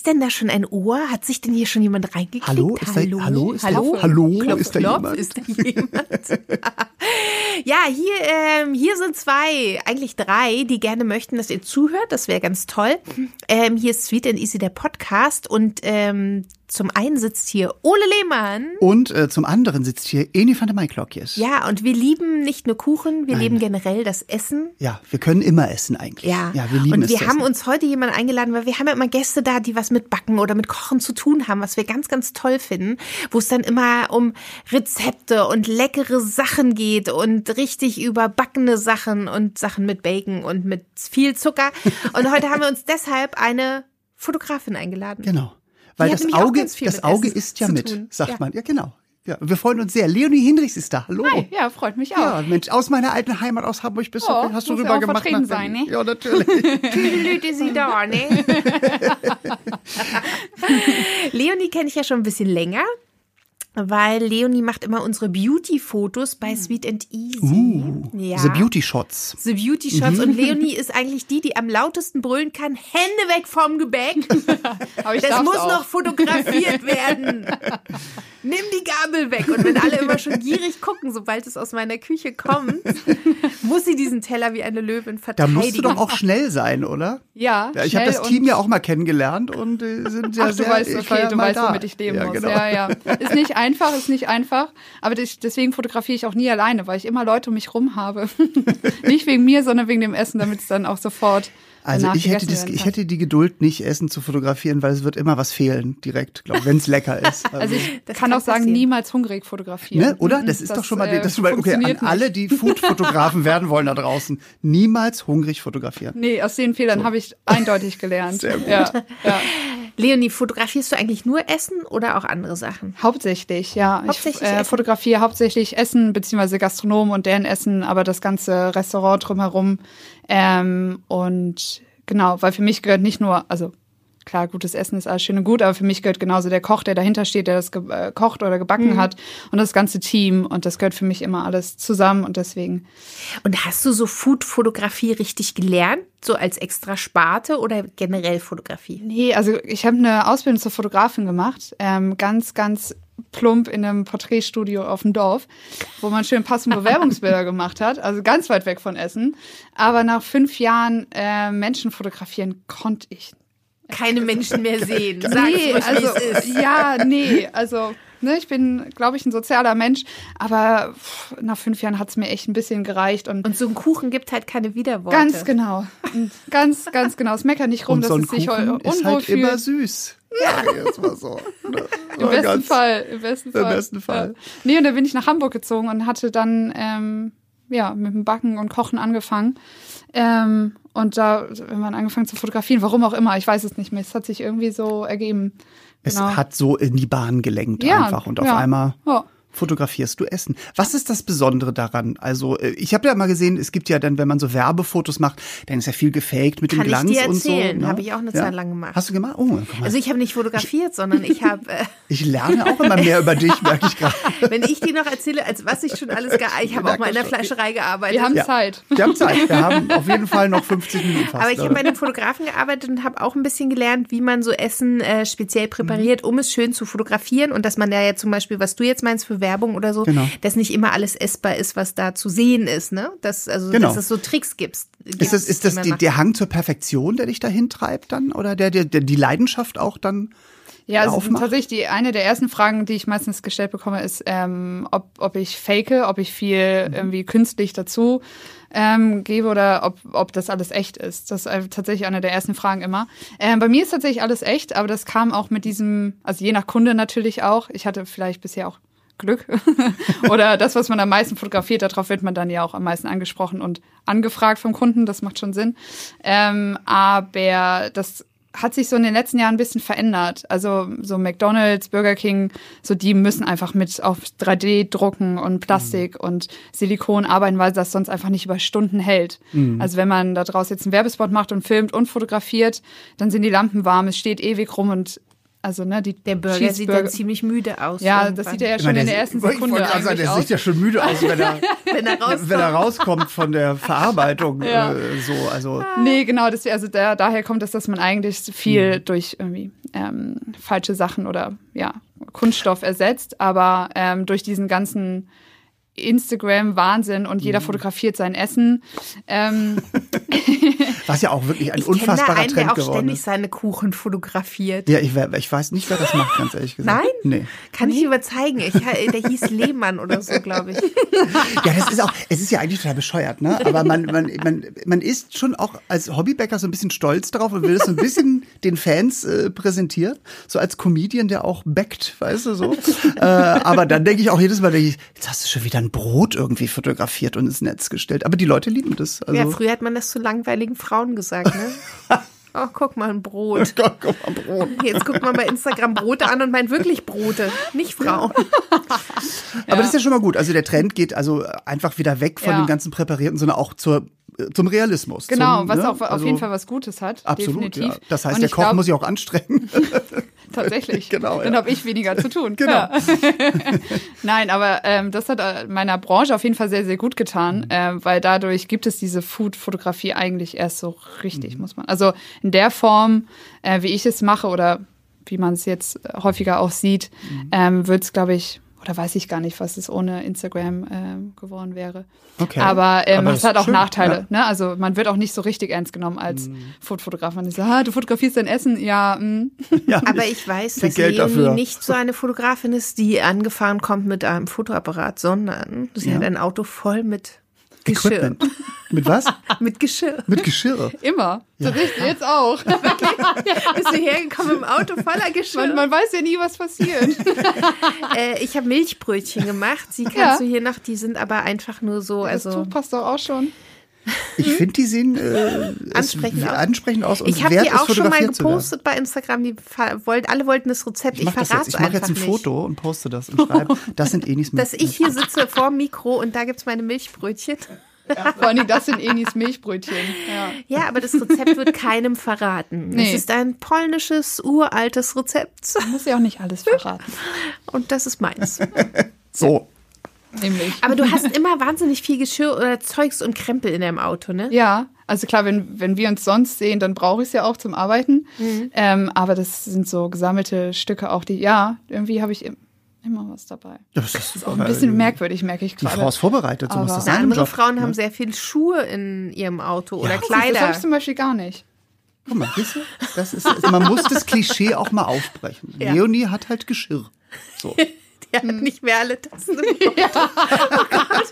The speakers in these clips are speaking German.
Ist denn da schon ein Ohr? Hat sich denn hier schon jemand reingeklickt? Hallo? Ist da, hallo? Ist hallo? Da, hallo? Klopf, ist da klopf, jemand? Ist da jemand? ja, hier, ähm, hier sind zwei, eigentlich drei, die gerne möchten, dass ihr zuhört. Das wäre ganz toll. Ähm, hier ist Sweet and Easy, der Podcast. Und ähm, zum einen sitzt hier Ole Lehmann. Und äh, zum anderen sitzt hier Eni van der Maiklokjes. Ja, und wir lieben nicht nur Kuchen, wir Nein. lieben generell das Essen. Ja, wir können immer essen eigentlich. Ja, ja wir lieben und es. wir haben essen. uns heute jemanden eingeladen, weil wir haben ja immer Gäste da, die was mit Backen oder mit Kochen zu tun haben, was wir ganz, ganz toll finden, wo es dann immer um Rezepte und leckere Sachen geht und richtig überbackene Sachen und Sachen mit Bacon und mit viel Zucker. Und heute haben wir uns deshalb eine Fotografin eingeladen. Genau. Weil Die das Auge, das Auge Essen ist ja mit, tun. sagt Ja. man. Ja, genau. Ja, wir freuen uns sehr. Leonie Hinrichs ist da. Hallo. Hi, ja, freut mich auch. Ja, Mensch, aus meiner alten Heimat aus Hamburg bist du, Oh, hast du rüber auch gemacht. nach sein, ne? Ja, natürlich. Tüdelüt sie da, ne? Leonie kenne ich ja schon ein bisschen länger, weil Leonie macht immer unsere Beauty-Fotos bei Sweet and Easy. Uh, ja. The Beauty Shots. The Beauty Shots. Und Leonie ist eigentlich die, die am lautesten brüllen kann: Hände weg vom Gebäck. Aber ich Das muss auch. noch fotografiert werden. Nimm die Gabel weg. Und wenn alle immer schon gierig gucken, sobald es aus meiner Küche kommt, muss sie diesen Teller wie eine Löwin Da verteidigen. musst du doch auch schnell sein, oder? Ja, Ja, ich habe das Team ja auch mal kennengelernt und äh, sind ja Ach, du sehr. weißt, ich okay, du weißt, da. womit ich leben ja, muss. Genau. Ja, ja. Ist nicht einfach, ist nicht einfach. Aber deswegen fotografiere ich auch nie alleine, weil ich immer Leute um mich rum habe. nicht wegen mir, sondern wegen dem Essen, damit es dann auch sofort. Also ich hätte, das, ich hätte die Geduld, nicht Essen zu fotografieren, weil es wird immer was fehlen, direkt, glaube wenn es lecker ist. Also ich Das kann kann auch sagen, passieren. niemals hungrig fotografieren. Ne, oder? Mhm, Das ist doch schon mal, äh, das ist schon mal okay, an funktioniert alle, nicht. die Food-Fotografen werden wollen da draußen. Niemals hungrig fotografieren. Nee, aus den Fehlern habe ich eindeutig gelernt. Sehr gut. Ja, ja. Leonie, fotografierst du eigentlich nur Essen oder auch andere Sachen? Hauptsächlich, ja. Hauptsächlich ich äh, fotografiere hauptsächlich Essen, beziehungsweise Gastronomen und deren Essen, aber das ganze Restaurant drumherum. Ähm, und genau, weil für mich gehört nicht nur, also klar, gutes Essen ist alles schön und gut, aber für mich gehört genauso der Koch, der dahinter steht, der das ge äh, kocht oder gebacken hat und das ganze Team und das gehört für mich immer alles zusammen und deswegen. Und hast du so Food-Fotografie richtig gelernt? So als extra Sparte oder generell Fotografie? Nee, also ich habe eine Ausbildung zur Fotografin gemacht, ähm, ganz, ganz plump in einem Porträtstudio auf dem Dorf, wo man schön passende Bewerbungsbilder gemacht hat, also ganz weit weg von Essen. Aber nach fünf Jahren äh, Menschen fotografieren konnte ich. Keine Menschen mehr sehen. Sag nee, es ruhig, also es ja, nee, also ne, ich bin, glaube ich, ein sozialer Mensch, aber pff, nach fünf Jahren hat's mir echt ein bisschen gereicht und, Und so ein Kuchen gibt halt keine Widerworte. ganz genau, Und ganz, ganz genau. Es meckert nicht rum, Und dass so ein es sich Kuchen unwohl ist halt immer fühlt. süß. Ja. Jetzt mal so. Ne? Im Mal besten ganz- Fall, im besten Im Fall. besten Fall. Ja. Nee, und dann bin ich nach Hamburg gezogen und hatte dann ähm, ja mit dem Backen und Kochen angefangen. Ähm, und da irgendwann angefangen zu fotografieren, warum auch immer, ich weiß es nicht mehr. Es hat sich irgendwie so ergeben. Es Genau. hat so in die Bahn gelenkt Ja, einfach und auf ja. einmal Ja. Fotografierst du Essen. Was ist das Besondere daran? Also äh, ich habe ja mal gesehen, es gibt ja dann, wenn man so Werbefotos macht, dann ist ja viel gefaked mit Kann dem ich Glanz dir und so. erzählen. ne? Habe ich auch eine Ja? Zeit lang gemacht. Hast du gemacht? Oh. Also ich habe nicht fotografiert, sondern ich habe, äh, ich lerne auch immer mehr über dich, merke ich gerade. wenn ich dir noch erzähle, als was ich schon alles gearbeitet ich habe auch mal in der Fleischerei gearbeitet. Wir haben Ja. Zeit. Wir haben Zeit. Wir haben auf jeden Fall noch 50 Minuten fast. Aber ich habe bei einem Fotografen gearbeitet und habe auch ein bisschen gelernt, wie man so Essen äh, speziell präpariert, um es schön zu fotografieren und dass man da ja zum Beispiel, was du jetzt meinst für Werbung oder so, Genau. dass nicht immer alles essbar ist, was da zu sehen ist, ne? Dass also Genau. dass es so Tricks gibt. Ist das, ist das die, der Hang zur Perfektion, der dich dahin treibt dann? Oder der, der, der die Leidenschaft auch dann? Ja, also tatsächlich die eine der ersten Fragen, die ich meistens gestellt bekomme, ist, ähm, ob, ob ich fake, ob ich viel Mhm. irgendwie künstlich dazu ähm, gebe oder ob, ob das alles echt ist. Das ist tatsächlich eine der ersten Fragen immer. Ähm, bei mir ist tatsächlich alles echt, aber das kam auch mit diesem, also je nach Kunde natürlich auch. Ich hatte vielleicht bisher auch Glück oder das, was man am meisten fotografiert, darauf wird man dann ja auch am meisten angesprochen und angefragt vom Kunden, das macht schon Sinn. Ähm, aber das hat sich so in den letzten Jahren ein bisschen verändert. Also so McDonald's, Burger King, so die müssen einfach mit auf 3D drucken und Plastik und Silikon arbeiten, weil das sonst einfach nicht über Stunden hält. Also wenn man da draus jetzt einen Werbespot macht und filmt und fotografiert, dann sind die Lampen warm, es steht ewig rum und also ne, die Der Burger sieht dann ziemlich müde aus. Ja, irgendwann. das sieht er ja Ich schon meine, in der ersten ich Sekunde wollte gerade sagen, der aus. sieht ja schon müde aus, wenn er, wenn er rauskommt. wenn er rauskommt von der Verarbeitung. Ja. Äh, so, also Nee, genau, das, also da, daher kommt es, dass man eigentlich viel Mhm. durch irgendwie ähm, falsche Sachen oder ja, Kunststoff ersetzt, aber ähm, durch diesen ganzen Instagram-Wahnsinn und Mhm. jeder fotografiert sein Essen. Ähm, was ja auch wirklich ein ich unfassbarer einen, der Trend auch geworden ständig ist. seine Kuchen fotografiert. Ja, ich, ich weiß nicht, wer das macht, ganz ehrlich gesagt. Nein? Nee. Kann ich überzeugen. Ich, der hieß Lehmann oder so, glaube ich. Ja, das ist auch, es ist ja eigentlich total bescheuert, ne? Aber man, man, man, man ist schon auch als Hobbybäcker so ein bisschen stolz drauf und will es so ein bisschen den Fans äh, präsentieren. So als Comedian, der auch backt, weißt du so. äh, aber dann denke ich auch jedes Mal, denke ich, jetzt hast du schon wieder ein Brot irgendwie fotografiert und ins Netz gestellt. Aber die Leute lieben das. Also, Ja, früher hat man das zu langweiligen Frauen gesagt, ne? Oh, guck mal, ein Brot. Gott, guck mal, Brot. Jetzt guckt man bei Instagram Brote an und meint wirklich Brote, nicht Frauen. Aber das ist ja schon mal gut. Also der Trend geht also einfach wieder weg von Ja. dem ganzen Präparierten, sondern auch zur, zum Realismus. genau, zum, was ne? auch auf Also jeden Fall was Gutes hat. Absolut, definitiv. ja. Das heißt, der Koch glaub, muss sich auch anstrengen. Tatsächlich. Genau, Dann ja. habe ich weniger zu tun. Genau. Ja. Nein, aber ähm, das hat äh, meiner Branche auf jeden Fall sehr, sehr gut getan, Mhm. ähm, weil dadurch gibt es diese Food-Fotografie eigentlich erst so richtig, Mhm. muss man. Also in der Form, äh, wie ich es mache oder wie man es jetzt häufiger auch sieht, Mhm. ähm, wird es, glaube ich, oder weiß ich gar nicht, was es ohne Instagram ähm, geworden wäre. Okay. Aber, ähm, Aber es hat auch schön, Nachteile. ja. Ne? Also man wird auch nicht so richtig ernst genommen als Foodfotograf. Man ist so, ah, du fotografierst dein Essen, ja. mm. ja, Aber ich weiß, dass Geld Leonie dafür. nicht so eine Fotografin ist, die angefahren kommt mit einem Fotoapparat, sondern sie Ja. hat ein Auto voll mit Geschirr. Equipment. Mit was? Mit Geschirr. Mit Geschirr. Immer. Tatsächlich, jetzt auch. Bist du hergekommen im Auto voller Geschirr? Man, man weiß ja nie, was passiert. äh, ich habe Milchbrötchen gemacht. Sie kannst Ja. du hier noch, die sind aber einfach nur so, Das also. Tuch passt doch auch schon. Ich finde, die sehen äh, Ansprechend es- aus. ansprechend aus und Ich habe wert die auch schon mal gepostet bei Instagram. Die wollt, alle wollten das Rezept. Ich Ich, verrate jetzt. Ich mache jetzt ein nicht. Foto und poste das und schreibe, das sind Enis Dass ich hier sitze vor dem Mikro und da gibt's meine Milchbrötchen. Vor allem, das sind Enis Milchbrötchen. Ja. Ja, aber das Rezept wird keinem verraten. Nee. Es ist ein polnisches, uraltes Rezept. Muss ja auch nicht alles verraten. Und das ist meins. So. Nämlich. Aber du hast immer wahnsinnig viel Geschirr oder Zeugs und Krempel in deinem Auto, ne? Ja, also klar, wenn, wenn wir uns sonst sehen, dann brauche ich es ja auch zum Arbeiten. Ähm, aber das sind so gesammelte Stücke auch, die, ja, irgendwie habe ich im, immer was dabei. Das ist Auch ein bisschen merkwürdig, merke ich Die gerade. Frau ist vorbereitet, so muss Aber- das sein andere. Frauen haben sehr viel Schuhe in ihrem Auto oder Das habe Kleider. ich zum Beispiel gar nicht. Guck mal, siehst du? Das ist, man muss das Klischee auch mal aufbrechen. Ja. Leonie hat halt Geschirr. So. Die hat nicht mehr alle Tassen im. Oh Gott.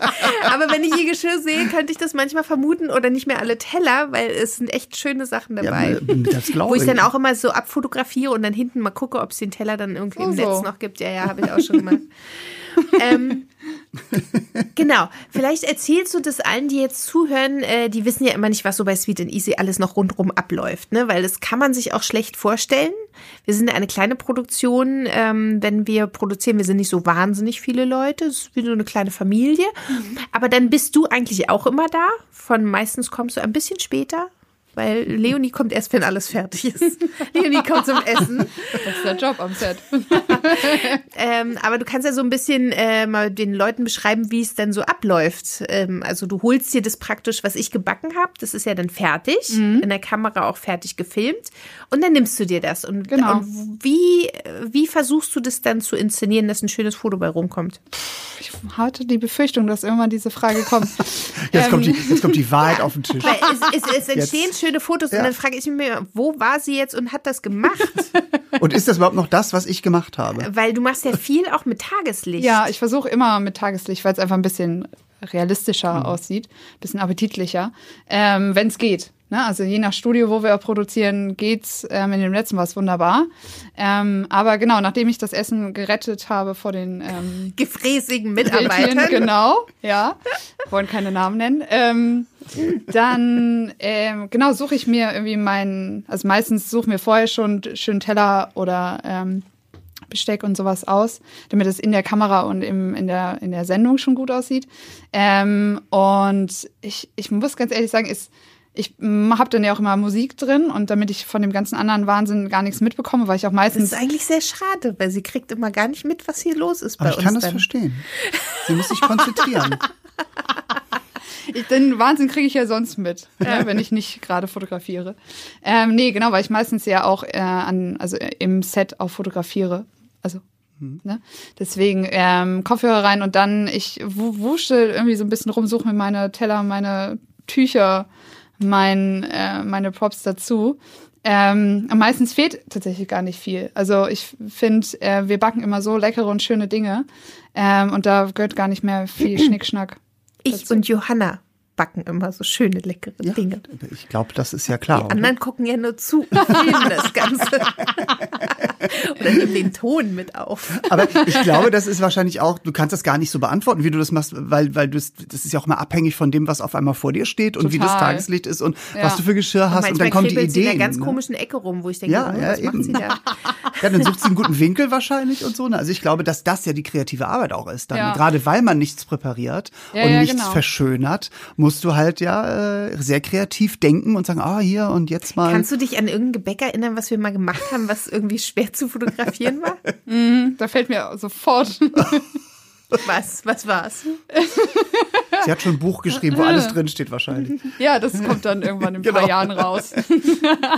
Aber wenn ich ihr Geschirr sehe, könnte ich das manchmal vermuten oder nicht mehr alle Teller, weil es sind echt schöne Sachen Ja, dabei. das glaube Wo ich dann auch immer so abfotografiere und dann hinten mal gucke, ob es den Teller dann irgendwie im So, so. Netz noch gibt. Ja, ja, habe ich auch schon gemacht. ähm, genau. Vielleicht erzählst du das allen, die jetzt zuhören, äh, die wissen ja immer nicht, was so bei Sweet and Easy alles noch rundrum abläuft, ne? Weil das kann man sich auch schlecht vorstellen. Wir sind eine kleine Produktion, ähm, wenn wir produzieren, wir sind nicht so wahnsinnig viele Leute, es ist wie so eine kleine Familie. Aber dann bist du eigentlich auch immer da. Von meistens kommst du ein bisschen später. Weil Leonie kommt erst, wenn alles fertig ist. Leonie kommt zum Essen. Das ist der Job am Set. Ähm, aber du kannst ja so ein bisschen äh, mal den Leuten beschreiben, wie es dann so abläuft. Ähm, also du holst dir das praktisch, was ich gebacken habe, das ist ja dann fertig, Mhm. in der Kamera auch fertig gefilmt und dann nimmst du dir das. Und, Genau. und wie, wie versuchst du das dann zu inszenieren, dass ein schönes Foto bei rumkommt? Ich hatte die Befürchtung, dass irgendwann diese Frage kommt. Jetzt, Ähm, kommt die, jetzt kommt die Wahrheit auf den Tisch. Es, es, es entstehen schöne Fotos Ja. und dann frage ich mich, wo war sie jetzt und hat das gemacht? Und ist das überhaupt noch das, was ich gemacht habe? Weil du machst ja viel auch mit Tageslicht. Ja, ich versuche immer mit Tageslicht, weil es einfach ein bisschen realistischer Mhm. aussieht, ein bisschen appetitlicher, ähm, wenn es geht. Ne? Also je nach Studio, wo wir produzieren, geht's. Ähm, in dem letzten war es wunderbar. Ähm, aber genau, nachdem ich das Essen gerettet habe vor den ähm, Gefräßigen Mitarbeitern. genau, ja, wollen keine Namen nennen. Ähm, dann ähm, genau suche ich mir irgendwie meinen, also meistens suche ich mir vorher schon schön Teller oder ähm, Besteck und sowas aus, damit es in der Kamera und im, in, der, in der Sendung schon gut aussieht. Ähm, und ich, ich muss ganz ehrlich sagen, ist ich habe dann ja auch immer Musik drin und damit ich von dem ganzen anderen Wahnsinn gar nichts mitbekomme, weil ich auch Das meistens ist eigentlich sehr schade, weil sie kriegt immer gar nicht mit, was hier los ist bei Aber ich uns. kann das dann. verstehen. Sie muss sich konzentrieren. Ich, den Wahnsinn kriege ich ja sonst mit, ne, wenn ich nicht gerade fotografiere. Ähm, nee, genau, weil ich meistens ja auch äh, an, also äh, im Set auch fotografiere. Also, ne? Deswegen ähm, Kopfhörer rein und dann, ich wu- wusche irgendwie so ein bisschen rum, suche mir meine Teller, meine Tücher, mein, äh, meine Props dazu. Ähm, meistens fehlt tatsächlich gar nicht viel. Also ich finde, äh, wir backen immer so leckere und schöne Dinge. Ähm, und da gehört gar nicht mehr viel Schnickschnack. Ich und Johanna backen immer so schöne, leckere Ja, Dinge. ich glaube, das ist ja klar. Die anderen gucken ja nur zu und filmen das Ganze. Oder nehmen den Ton mit auf. Aber ich glaube, das ist wahrscheinlich auch, du kannst das gar nicht so beantworten, wie du das machst, weil, weil du das ist ja auch mal abhängig von dem, was auf einmal vor dir steht und wie das Total. Tageslicht ist und Ja. was du für Geschirr hast und, Manchmal dann kommen die sie in einer ganz ne? komischen Ecke rum, wo ich denke, Ja, oh, ja, was macht eben. sie da? Ja, dann sucht sie einen guten Winkel wahrscheinlich und so. ne? Also ich glaube, dass das ja die kreative Arbeit auch ist. Dann, Ja. Gerade weil man nichts präpariert Ja, und ja, nichts genau. verschönert, musst du halt ja äh, sehr kreativ denken und sagen, ah, hier und jetzt mal. Kannst du dich an irgendein Gebäck erinnern, was wir mal gemacht haben, was irgendwie schwer zu fotografieren war? Da fällt mir sofort. Was? Was war's? Sie hat schon ein Buch geschrieben, wo alles drin steht wahrscheinlich. ja, das kommt dann irgendwann in ein paar Genau. Jahren raus.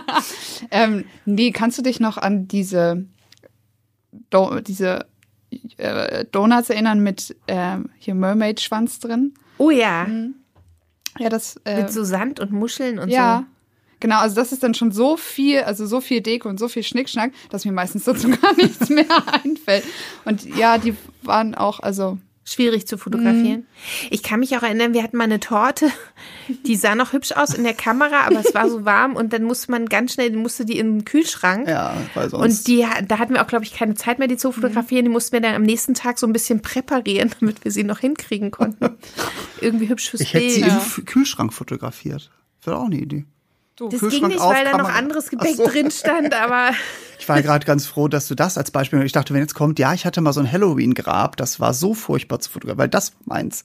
ähm, nee, kannst du dich noch an diese, Do diese äh, Donuts erinnern mit ähm, hier Mermaid-Schwanz drin? Oh ja, Ja, das. Äh, mit so Sand und Muscheln und ja. Genau, also das ist dann schon so viel, also so viel Deko und so viel Schnickschnack, dass mir meistens dazu gar nichts mehr einfällt. Und ja, die waren auch, also so. Schwierig zu fotografieren. Mhm. Ich kann mich auch erinnern, wir hatten mal eine Torte, die sah noch hübsch aus in der Kamera, aber es war so warm und dann musste man ganz schnell, musste die in den Kühlschrank. Ja, weil sonst. Und die, da hatten wir auch, glaube ich, keine Zeit mehr, die zu fotografieren. Die mussten wir dann am nächsten Tag so ein bisschen präparieren, damit wir sie noch hinkriegen konnten. Irgendwie hübsch fürs ich hätte sie im F- Kühlschrank fotografiert. Wäre auch eine Idee. Du. das ging nicht, auf, weil da noch anderes Gepäck Ach so. drin stand, aber Ich war gerade ganz froh, dass du das als Beispiel. Ich dachte, wenn jetzt kommt, ja, ich hatte mal so ein Halloween-Grab, das war so furchtbar zu fotografieren, weil das war meins.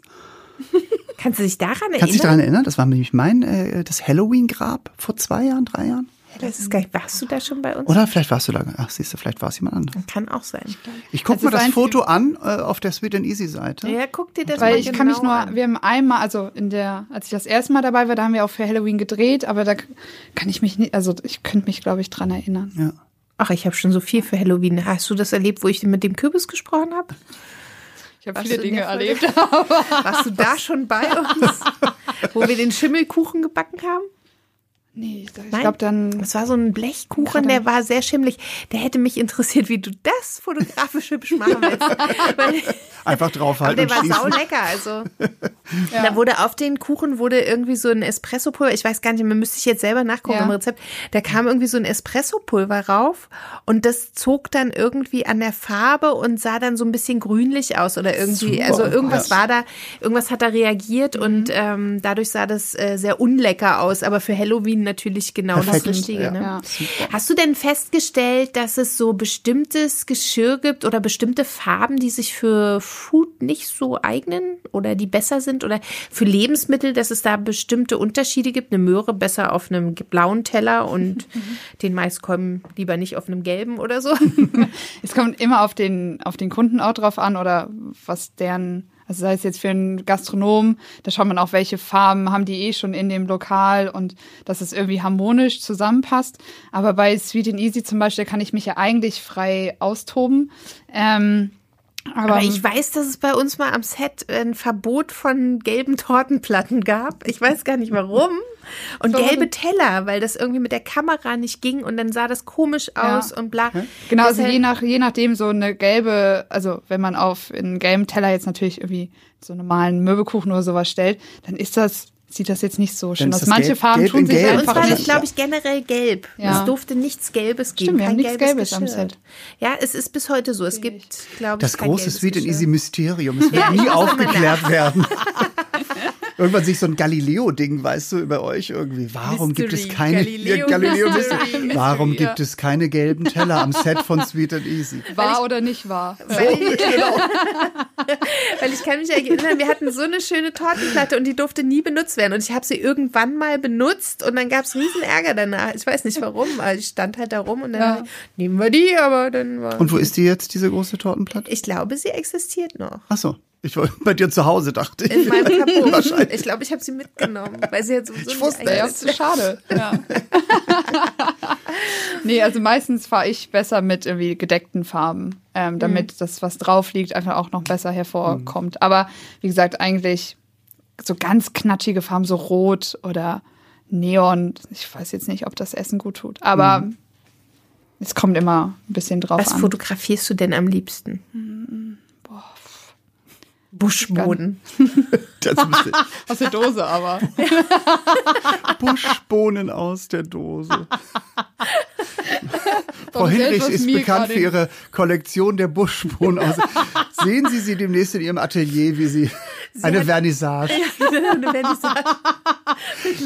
kannst du dich daran erinnern? Kannst du dich daran erinnern? Das war nämlich mein, äh, das Halloween-Grab vor zwei Jahren, drei Jahren? Das ist gar nicht, warst du da schon bei uns? Oder vielleicht warst du da. Ach, siehst du, vielleicht war es jemand anderes. Kann auch sein. Ich guck Also mal das Foto an äh, auf der Sweet and Easy Seite. Ja, guck dir das Weil mal ich genau kann mich nur, an. wir haben einmal, also in der, als ich das erste Mal dabei war, da haben wir auch für Halloween gedreht, aber da kann ich mich nicht, also ich könnte mich, glaube ich, dran erinnern. Ja. Ach, ich habe schon so viel für Halloween. Hast du das erlebt, wo ich mit dem Kürbis gesprochen habe? Ich habe viele Dinge erlebt. Warst du da schon bei uns, wo wir den Schimmelkuchen gebacken haben? Nee, ich Nein? glaube dann. Das war so ein Blechkuchen, Ja, der war sehr schimmelig. Der hätte mich interessiert, wie du das fotografisch hübsch machen willst. Einfach aber draufhalten der und war schließen. saulecker. Also da wurde auf den Kuchen wurde irgendwie so ein Espressopulver. Ich weiß gar nicht, man müsste ich jetzt selber nachgucken Ja. im Rezept. Da kam irgendwie so ein Espressopulver rauf und das zog dann irgendwie an der Farbe und sah dann so ein bisschen grünlich aus oder irgendwie. Super. Also irgendwas Ja. war da, irgendwas hat da reagiert und ähm, dadurch sah das äh, sehr unlecker aus. Aber für Halloween natürlich genau Perfekt, das Richtige. ja. Ne? Ja. Hast du denn festgestellt, dass es so bestimmtes Geschirr gibt oder bestimmte Farben, die sich für Food nicht so eignen oder die besser sind oder für Lebensmittel, dass es da bestimmte Unterschiede gibt? Eine Möhre besser auf einem blauen Teller und den Maiskolben lieber nicht auf einem gelben oder so? Es kommt immer auf den, auf den Kunden auch drauf an oder was deren, also sei es jetzt für einen Gastronom, da schaut man auch, welche Farben haben die eh schon in dem Lokal und dass es irgendwie harmonisch zusammenpasst. Aber bei Sweet and Easy zum Beispiel kann ich mich ja eigentlich frei austoben. Ähm, aber, Aber ich weiß, dass es bei uns mal am Set ein Verbot von gelben Tortenplatten gab. Ich weiß gar nicht warum. Und Warum? gelbe Teller, weil das irgendwie mit der Kamera nicht ging und dann sah das komisch Ja. aus und bla. Genau, also je, nach, je nachdem so eine gelbe, also wenn man auf einen gelben Teller jetzt natürlich irgendwie so einen normalen Möbelkuchen oder sowas stellt, dann ist das, sieht das jetzt nicht so schön aus. Manche gelb- Farben gelb tun sich gelb. Bei uns einfach war das, nicht. glaube ich, generell gelb. Ja. Es durfte nichts Gelbes geben. Stimmt, wir haben kein nichts Gelbes am Geschirr. Set. Ja, es ist bis heute so. Es gibt, glaube ich, Das kein große gelbes Sweet and. Easy Mysterium. Es wird Ja, nie aufgeklärt werden. irgendwann sich so ein Galileo-Ding, weißt du, über euch irgendwie. Warum gibt es Mystery, keine Galileo Ja, Galileo Mystery. Mystery. Warum Mystery, gibt es keine gelben Teller am Set von Sweet and Easy? War oder nicht wahr? Weil ich, weil ich kann mich erinnern, wir hatten so eine schöne Tortenplatte und die durfte nie benutzt werden. Und ich habe sie irgendwann mal benutzt und dann gab es riesen Ärger danach. Ich weiß nicht warum, aber ich stand halt da rum und dann Ja. nehmen wir die, aber dann war. Und wo ist die jetzt, diese große Tortenplatte? ich glaube, sie existiert noch. Ach so, ich war bei dir zu Hause, dachte ich. In meinem. Wahrscheinlich. Ich glaube, ich habe sie mitgenommen, weil sie jetzt sowieso Ich nicht wusste Ja, ist schade. Ja. nee, also meistens fahre ich besser mit irgendwie gedeckten Farben, ähm, damit das, was drauf liegt, einfach auch noch besser hervorkommt. Aber wie gesagt, eigentlich so ganz knatschige Farben, so rot oder Neon. Ich weiß jetzt nicht, ob das Essen gut tut. Aber es kommt immer ein bisschen drauf Was an. fotografierst du denn am liebsten? Buschboden. Das müsste Aus der Dose aber. Buschbohnen aus der Dose. Frau Hinrich ist bekannt für ihre Kollektion der Buschbohnen aus. Sehen Sie sie demnächst in Ihrem Atelier, wie sie eine Vernissage.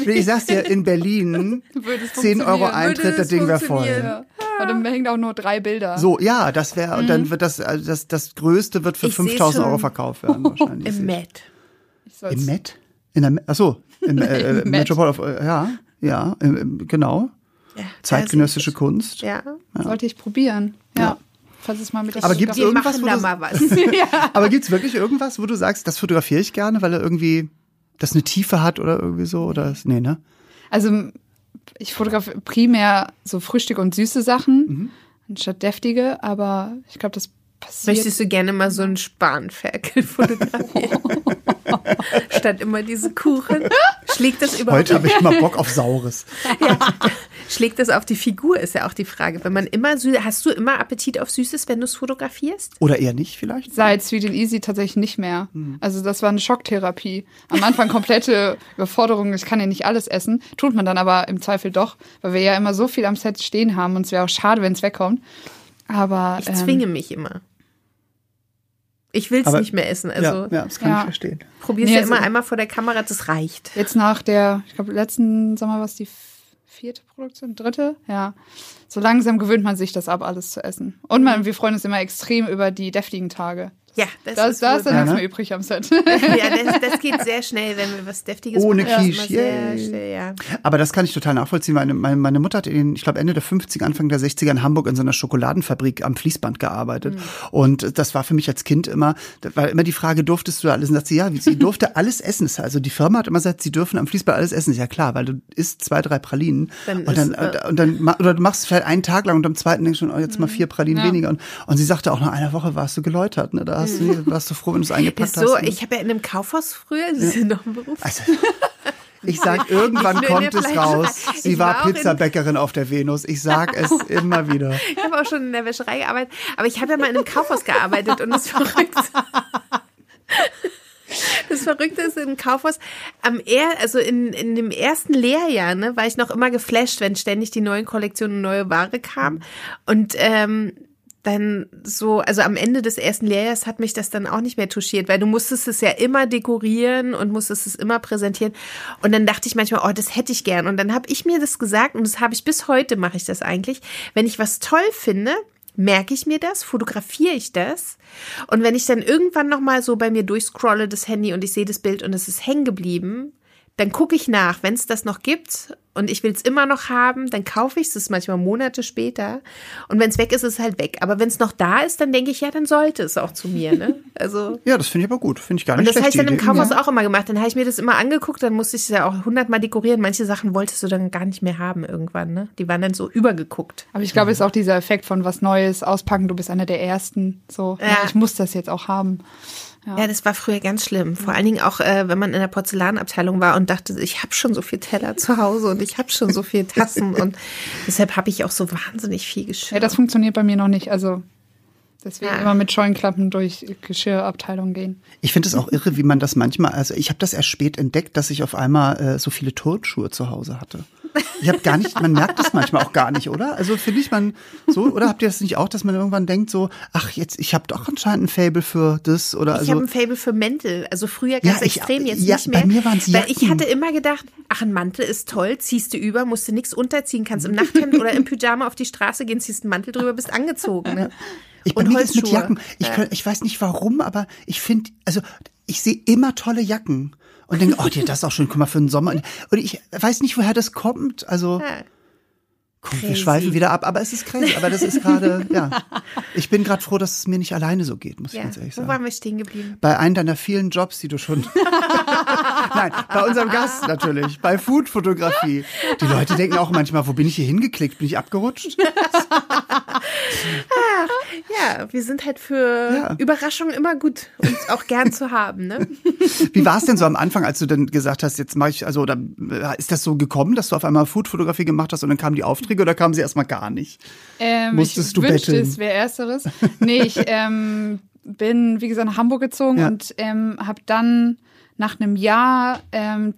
Nee, Ich sag's dir, in Berlin Würde es 10 Euro. Eintritt, das Ding wäre voll. Ja. Aber dann hängen auch nur drei Bilder. So, ja, das wäre, und Mhm. dann wird das, also das, das Größte wird für Ich seh's 5000 Euro verkauft werden, wahrscheinlich. Im Met. Im Met? In der, ach so, im, äh, äh, Met. Metropol of, äh, ja, ja, im, im, genau. Ja, Zeitgenössische Kunst. Ja. Sollte ich probieren. Ja. Ja. Falls es mal mit Aber gibt's Wir irgendwas, wo da du- mal was. Aber gibt's wirklich irgendwas, wo du sagst, das fotografiere ich gerne, weil er irgendwie das eine Tiefe hat oder irgendwie so? Oder ist, nee, ne? Also ich fotografiere primär so Frühstück und süße Sachen anstatt deftige, aber ich glaube, das passiert. Möchtest du gerne mal so einen Spanferkel fotografieren? Statt immer diese Kuchen. Schlägt das überhaupt Heute habe ich mal Bock auf Saures. ja. Schlägt das auf die Figur, ist ja auch die Frage. Wenn man immer hast du immer Appetit auf Süßes, wenn du es fotografierst? Oder eher nicht vielleicht? Seit Sweet and Easy tatsächlich nicht mehr. Also das war eine Schocktherapie. Am Anfang komplette Überforderung, ich kann ja nicht alles essen. Tut man dann aber im Zweifel doch, weil wir ja immer so viel am Set stehen haben und es wäre auch schade, wenn es wegkommt. Aber Ich ähm, zwinge mich immer. Ich will es nicht mehr essen. Also ja, ja, das kann Ja. ich verstehen. probier's Nee, ja also- immer einmal vor der Kamera, das reicht. Jetzt nach der, ich glaube, letzten Sommer war es die vierte Produktion, dritte, ja. So langsam gewöhnt man sich das ab, alles zu essen. Und man, wir freuen uns immer extrem über die deftigen Tage. Ja, das, Das, ist da ist dann Ja, nichts ne? mehr übrig am Set. Ja, das, das geht sehr schnell, wenn wir was Deftiges Ohne machen. Quiche, sehr schnell, ja. Aber das kann ich total nachvollziehen. Meine, meine, meine Mutter hat in, ich glaube, Ende der 50er, Anfang der 60er in Hamburg in so einer Schokoladenfabrik am Fließband gearbeitet. Und das war für mich als Kind immer, war immer die Frage, durftest du alles? Und sagt sie, ja, sie durfte alles essen. Also die Firma hat immer gesagt, sie dürfen am Fließband alles essen. Ist Ja klar, weil du isst zwei, drei Pralinen. Dann und dann, ist, und dann, oder du machst es vielleicht einen Tag lang und am zweiten denkst du schon, oh, jetzt mal vier Pralinen Ja. weniger. Und, und sie sagte auch, nach einer Woche warst du geläutert. Ne? Da hast du, warst du froh, wenn du es eingepackt so, hast. ich habe ja in einem Kaufhaus früher, das ist ja noch ein Beruf. Also, ich sag, irgendwann Ich kommt es raus. Sie war, war Pizzabäckerin auf der Venus. Ich sag es immer wieder. Ich habe auch schon in der Wäscherei gearbeitet, aber ich habe ja mal in einem Kaufhaus gearbeitet und das Verrückte. Das Verrückte ist im Kaufhaus, am er, also in, in dem ersten Lehrjahr, ne, war ich noch immer geflasht, wenn ständig die neuen Kollektionen und neue Ware kam. Und ähm, dann so, also am Ende des ersten Lehrjahres hat mich das dann auch nicht mehr touchiert, weil du musstest es ja immer dekorieren und musstest es immer präsentieren. Und dann dachte ich manchmal, oh, das hätte ich gern. Und dann habe ich mir das gesagt und das habe ich bis heute mache ich das eigentlich. Wenn ich was toll finde, merke ich mir das, fotografiere ich das. Und wenn ich dann irgendwann nochmal so bei mir durchscrolle das Handy und ich sehe das Bild und es ist hängen geblieben, dann gucke ich nach, wenn es das noch gibt und ich will es immer noch haben, dann kaufe ich es manchmal Monate später. Und wenn es weg ist, ist es halt weg. Aber wenn es noch da ist, dann denke ich, ja, dann sollte es auch zu mir. Ne? Also Ja, das finde ich aber gut. Finde ich gar und nicht das habe ich schlecht. dann im. Kaufhaus auch immer gemacht. Dann habe ich mir das immer angeguckt, dann musste ich es ja auch hundertmal dekorieren. Manche Sachen wolltest du dann gar nicht mehr haben irgendwann. Ne? Die waren dann so übergeguckt. Aber ich glaube, es ist auch dieser Effekt von was Neues auspacken. Du bist einer der Ersten. So, Ja. ja. ich muss das jetzt auch haben. Ja, das war früher ganz schlimm. Vor allen Dingen auch, äh, wenn man in der Porzellanabteilung war und dachte, ich habe schon so viel Teller zu Hause und ich habe schon so viel Tassen und deshalb habe ich auch so wahnsinnig viel Geschirr. Ja, das funktioniert bei mir noch nicht. Also deswegen Ja. immer mit Scheuenklappen durch Geschirrabteilung gehen. Ich finde es auch irre, wie man das manchmal, also ich habe das erst spät entdeckt, dass ich auf einmal äh, so viele Turnschuhe zu Hause hatte. Ich habe gar nicht, man merkt das manchmal auch gar nicht, oder? Also finde ich man so, oder habt ihr das nicht auch, dass man irgendwann denkt so, ach jetzt, ich habe doch anscheinend ein Fable für das oder Ich also. habe ein Fable für Mäntel. Also früher ganz Ja, ich- extrem, jetzt ja, nicht mehr. bei mir waren's Weil ich hatte immer gedacht, ach, ein Mantel ist toll, ziehst du über, musst du nichts unterziehen, kannst im Nachthemd oder im Pyjama auf die Straße gehen, ziehst einen Mantel drüber, bist angezogen. Ne? Ich mir ist mit. Jacken. Ich, könnt, ich weiß nicht warum, aber ich finde, also ich sehe immer tolle Jacken und denke, oh, dir das auch schön, guck mal für den Sommer. Und ich weiß nicht, woher das kommt. Also Ja. Komm, wir Crazy. schweifen wieder ab, aber es ist crazy. Aber das ist gerade, ja. Ich bin gerade froh, dass es mir nicht alleine so geht, muss ich Ja. ganz ehrlich Wo sagen. waren wir stehen geblieben? Bei einem deiner vielen Jobs, die du schon. Nein, bei unserem Gast natürlich, bei Food-Fotografie. Die Leute denken auch manchmal, wo bin ich hier hingeklickt? Bin ich abgerutscht? Ja, wir sind halt für Ja. Überraschungen immer gut und auch gern zu haben. Ne? Wie war es denn so am Anfang, als du dann gesagt hast, jetzt mache ich, also, oder äh, ist das so gekommen, dass du auf einmal Food-Fotografie gemacht hast und dann kamen die Aufträge oder kamen sie erstmal gar nicht? Ähm, Musstest ich du wünschte, betteln? es wäre ersteres. Nee, ich ähm, bin, wie gesagt, nach Hamburg gezogen Ja. und ähm, habe dann nach einem Jahr ähm,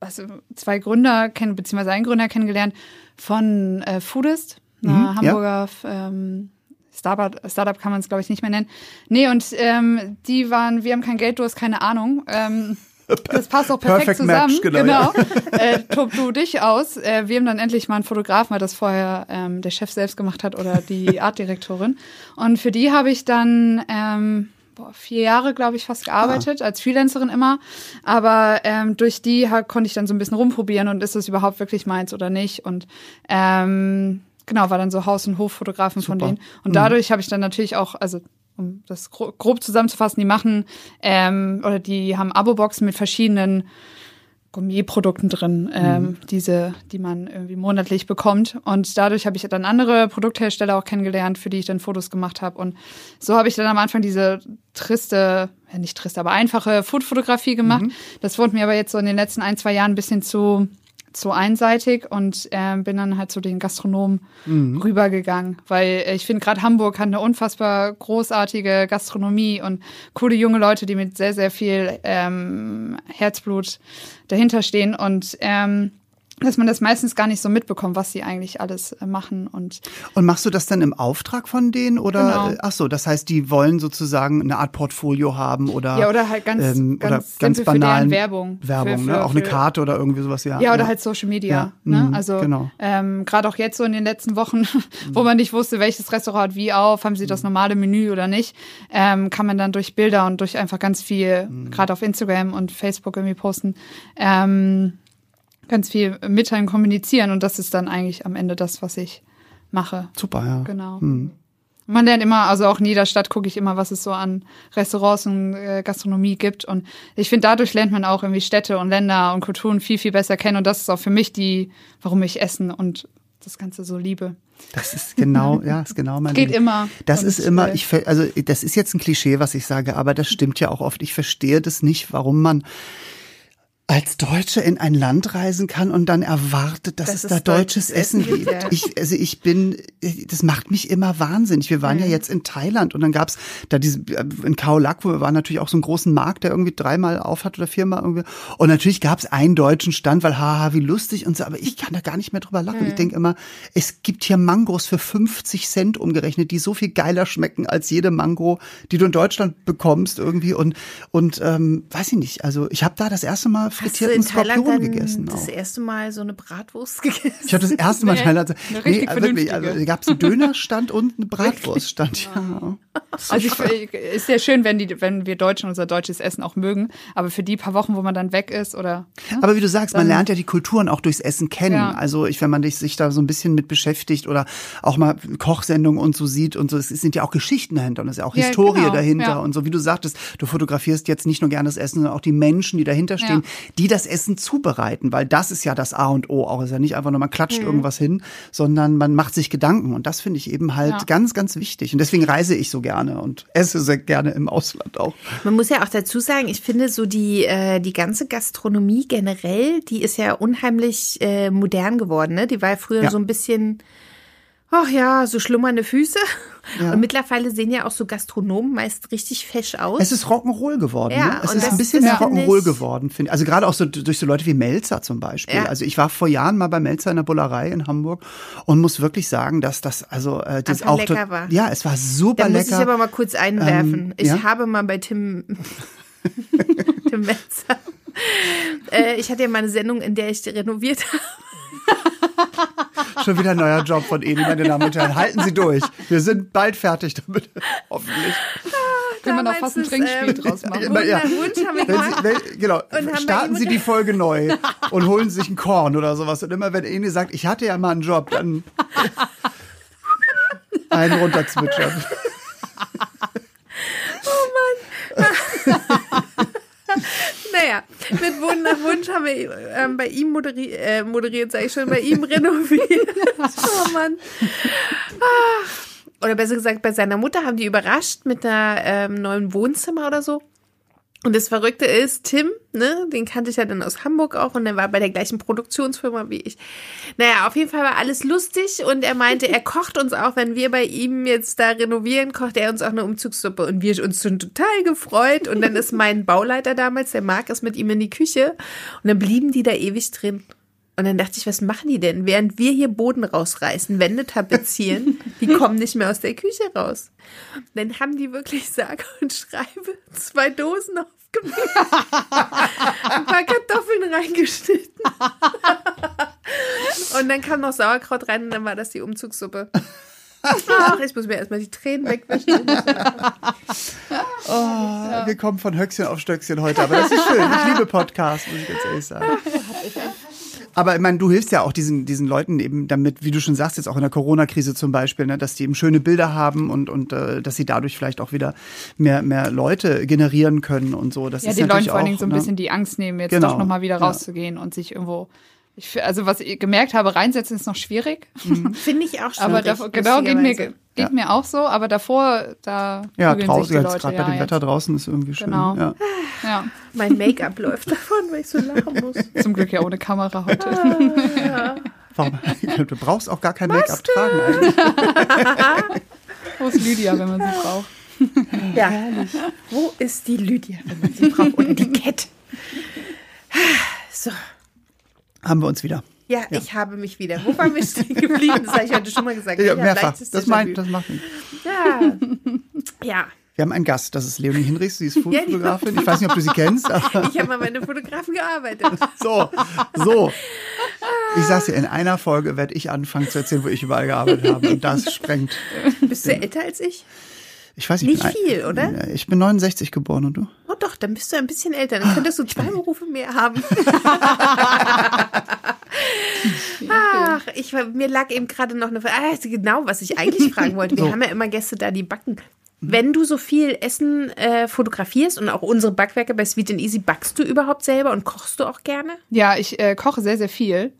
also zwei Gründer kennen, beziehungsweise einen Gründer kennengelernt von äh, Foodist, einer Mhm, ja. Hamburger ähm, Startup, Startup kann man es, glaube ich, nicht mehr nennen. Nee, und ähm, die waren, wir haben kein Geld, du hast keine Ahnung. Ähm, das passt auch perfekt Perfect zusammen. match, genau, äh, tob du dich aus. Äh, wir haben dann endlich mal einen Fotografen, weil das vorher ähm, der Chef selbst gemacht hat oder die Artdirektorin. Und für die habe ich dann ähm, boah, vier Jahre, glaube ich, fast gearbeitet, als Freelancerin immer. Aber ähm, durch die konnte ich dann so ein bisschen rumprobieren und ist es überhaupt wirklich meins oder nicht. Und ähm, genau, war dann so Haus- und Hoffotografen von denen. Und dadurch habe ich dann natürlich auch, also um das gro grob zusammenzufassen, die machen ähm, oder die haben Abo-Boxen mit verschiedenen Gourmetprodukten drin, ähm, diese, die man irgendwie monatlich bekommt. Und dadurch habe ich dann andere Produkthersteller auch kennengelernt, für die ich dann Fotos gemacht habe. Und so habe ich dann am Anfang diese triste, ja nicht triste, aber einfache Foodfotografie gemacht. Das wurde mir aber jetzt so in den letzten ein, zwei Jahren ein bisschen zu zu einseitig und ähm, bin dann halt zu den Gastronomen rübergegangen, weil äh, ich finde gerade Hamburg hat eine unfassbar großartige Gastronomie und coole junge Leute, die mit sehr sehr viel ähm, Herzblut dahinter stehen und ähm, dass man das meistens gar nicht so mitbekommt, was sie eigentlich alles äh, machen und Und machst du das dann im Auftrag von denen oder? Genau. äh, Ach so, das heißt, die wollen sozusagen eine Art Portfolio haben oder ja oder halt ganz ähm, ganz, oder ganz deren Werbung Werbung, für, ne? für, Auch eine Karte oder irgendwie sowas, ja. Ja, oder halt Social Media. Ja, Ne? mhm, Also genau. ähm, gerade auch jetzt so in den letzten Wochen, wo man nicht wusste, welches Restaurant hat wie auf, haben sie Mhm. das normale Menü oder nicht, ähm, kann man dann durch Bilder und durch einfach ganz viel, Mhm. gerade auf Instagram und Facebook irgendwie posten, ähm, ganz viel mitteilen, kommunizieren und das ist dann eigentlich am Ende das, was ich mache. Super, ja. Genau. Mhm. Man lernt immer, also auch in jeder Stadt gucke ich immer, was es so an Restaurants und äh, Gastronomie gibt. Und ich finde, dadurch lernt man auch irgendwie Städte und Länder und Kulturen viel, viel besser kennen. Und das ist auch für mich die, warum ich Essen und das Ganze so liebe. Das ist genau, ja, ist genau mein Geht Ding. immer. Das ist immer, ich, also das ist jetzt ein Klischee, was ich sage, aber das stimmt ja auch oft. Ich verstehe das nicht, warum man als Deutsche in ein Land reisen kann und dann erwartet, dass Dass es da deutsches Essen gibt. ja. Ich, also ich bin, das macht mich immer wahnsinnig. Wir waren ja jetzt in Thailand und dann gab's da diese, in Khao Lak, wo wir waren natürlich auch so einen großen Markt, der irgendwie dreimal auf hat oder viermal irgendwie. Und natürlich gab's einen deutschen Stand, weil haha, wie lustig und so, aber ich kann da gar nicht mehr drüber lachen. Ich denke immer, es gibt hier Mangos für 50 Cent umgerechnet, die so viel geiler schmecken als jede Mango, die du in Deutschland bekommst irgendwie und und ähm, weiß ich nicht. Also ich habe da das erste Mal frittierten Skorpion gegessen. das Auch. erste Mal so eine Bratwurst gegessen? Ich habe das erste Mal Nee, Thailand. richtig Nee, wirklich. Also da gab's einen Dönerstand und einen Bratwurststand. Ja. Also ich, ist ja schön, wenn die, wenn wir Deutschen unser deutsches Essen auch mögen, aber für die paar Wochen, wo man dann weg ist oder Aber wie du sagst, man lernt ja die Kulturen auch durchs Essen kennen. Ja. Also ich, wenn man sich da so ein bisschen mit beschäftigt oder auch mal Kochsendungen und so sieht und so, es sind ja auch Geschichten dahinter und es ist ja auch Ja, Historie genau, dahinter ja. und so. Wie du sagtest, du fotografierst jetzt nicht nur gerne das Essen, sondern auch die Menschen, die dahinter stehen, die das Essen zubereiten, weil das ist ja das A und O auch. Es ist ja nicht einfach nur, man klatscht Mhm. irgendwas hin, sondern man macht sich Gedanken und das finde ich eben halt ganz, ganz wichtig. Und deswegen reise ich so gerne und esse sehr gerne im Ausland auch. Man muss ja auch dazu sagen, ich finde so die, äh, die ganze Gastronomie generell, die ist ja unheimlich äh, modern geworden. Ne? Die war ja früher Ja. so ein bisschen, Ach ja, so schlummernde Füße. Ja. Und mittlerweile sehen ja auch so Gastronomen meist richtig fesch aus. Es ist Rock'n'Roll geworden. Ja, ne? Es ist das- ein bisschen mehr Rock'n'Roll geworden, finde ich. Also gerade auch so durch so Leute wie Melzer zum Beispiel. Ja. Also ich war vor Jahren mal bei Melzer in der Bullerei in Hamburg und muss wirklich sagen, dass das also äh, das auch lecker war. Ja, es war super da muss lecker. ich aber mal kurz einwerfen. Ähm, ich ja? habe mal bei Tim, Tim Metzer, äh, ich hatte ja mal eine Sendung, in der ich renoviert habe. Schon wieder ein neuer Job von Edi, meine Damen und Herren. Halten Sie durch. Wir sind bald fertig damit. Hoffentlich. Kann man auch Damals fast ein Trinkspiel ähm, draus machen. Immer, ja. Wunsch haben wir Wenn gemacht. Sie, wenn, genau, starten Sie die Folge neu und holen sich ein Korn oder sowas. Und immer wenn Eni sagt, ich hatte ja mal einen Job, dann einen runterzwitschern. Naja, mit Wohnen nach Wunsch haben wir ähm, bei ihm moderi äh, moderiert, sage ich schon, bei ihm renoviert. Oh Mann. Ah. Oder besser gesagt, bei seiner Mutter haben die überrascht mit einer ähm, neuen Wohnzimmer oder so. Und das Verrückte ist, Tim, ne, den kannte ich ja dann aus Hamburg auch und der war bei der gleichen Produktionsfirma wie ich. Naja, auf jeden Fall war alles lustig und er meinte, er kocht uns auch, wenn wir bei ihm jetzt da renovieren, kocht er uns auch eine Umzugssuppe und wir uns schon total gefreut und dann ist mein Bauleiter damals, der Marc, ist mit ihm in die Küche und dann blieben die da ewig drin. Und dann dachte ich, was machen die denn? Während wir hier Boden rausreißen, Wände tapezieren, die kommen nicht mehr aus der Küche raus. Dann haben die wirklich sage und schreibe zwei Dosen aufgemacht, ein paar Kartoffeln reingeschnitten. Und dann kam noch Sauerkraut rein und dann war das die Umzugssuppe. Ach, ich muss mir erstmal die Tränen wegwischen. Oh, Wir kommen von Höchstchen auf Stöckchen heute, aber das ist schön. Ich liebe Podcasts, muss ich ganz ehrlich sagen. Aber ich meine, du hilfst ja auch diesen, diesen Leuten eben damit, wie du schon sagst, jetzt auch in der Corona-Krise zum Beispiel, ne, dass die eben schöne Bilder haben und, und äh, dass sie dadurch vielleicht auch wieder mehr, mehr Leute generieren können und so. Das Ja, ist den Leuten vor allen Dingen so ein ne? bisschen die Angst nehmen, jetzt Genau, doch nochmal wieder ja. rauszugehen und sich irgendwo. Ich, also was ich gemerkt habe, reinsetzen ist noch schwierig. Finde ich auch schwierig. Aber davor, genau, geht mir, geht mir auch so, aber davor, da Ja, draußen, die jetzt Leute. gerade ja, bei dem jetzt. Wetter draußen ist irgendwie schön. Genau. Ja. Ja, Mein Make-up läuft davon, weil ich so lachen muss. zum Glück ja ohne Kamera heute. Warum? Du brauchst auch gar kein Make-up tragen eigentlich. Wo ist Lydia, wenn man sie braucht? Ja. Wo ist die Lydia, wenn man sie braucht? Oder die Cat? So. Haben wir uns wieder. Ja, ich habe mich wieder. Wo waren wir stehen geblieben? Das habe ich heute schon mal gesagt. Ja, mehrfach. Das, meint, das macht nichts. Ja. Ja. Wir haben einen Gast, das ist Leonie Hinrichs, sie ist Foodfotografin. Ich weiß nicht, ob du sie kennst, aber Ich habe mal bei einem Fotografen gearbeitet. so, so. Ich sag's dir, in einer Folge werde ich anfangen zu erzählen, wo ich überall gearbeitet habe. Und das sprengt. Bist du älter als ich? Ich weiß nicht. Nicht viel, oder? Ich bin 69 geboren und du? Oh doch, dann bist du ein bisschen älter. Dann könntest du zwei Berufe mehr haben. Ach, ich, mir lag eben gerade noch eine Frage. Ah, genau, was ich eigentlich fragen wollte. Wir So. haben ja immer Gäste da, die backen. Wenn du so viel Essen äh, fotografierst und auch unsere Backwerke bei Sweet and Easy, backst du überhaupt selber und kochst du auch gerne? Ja, ich äh, koche sehr, sehr viel.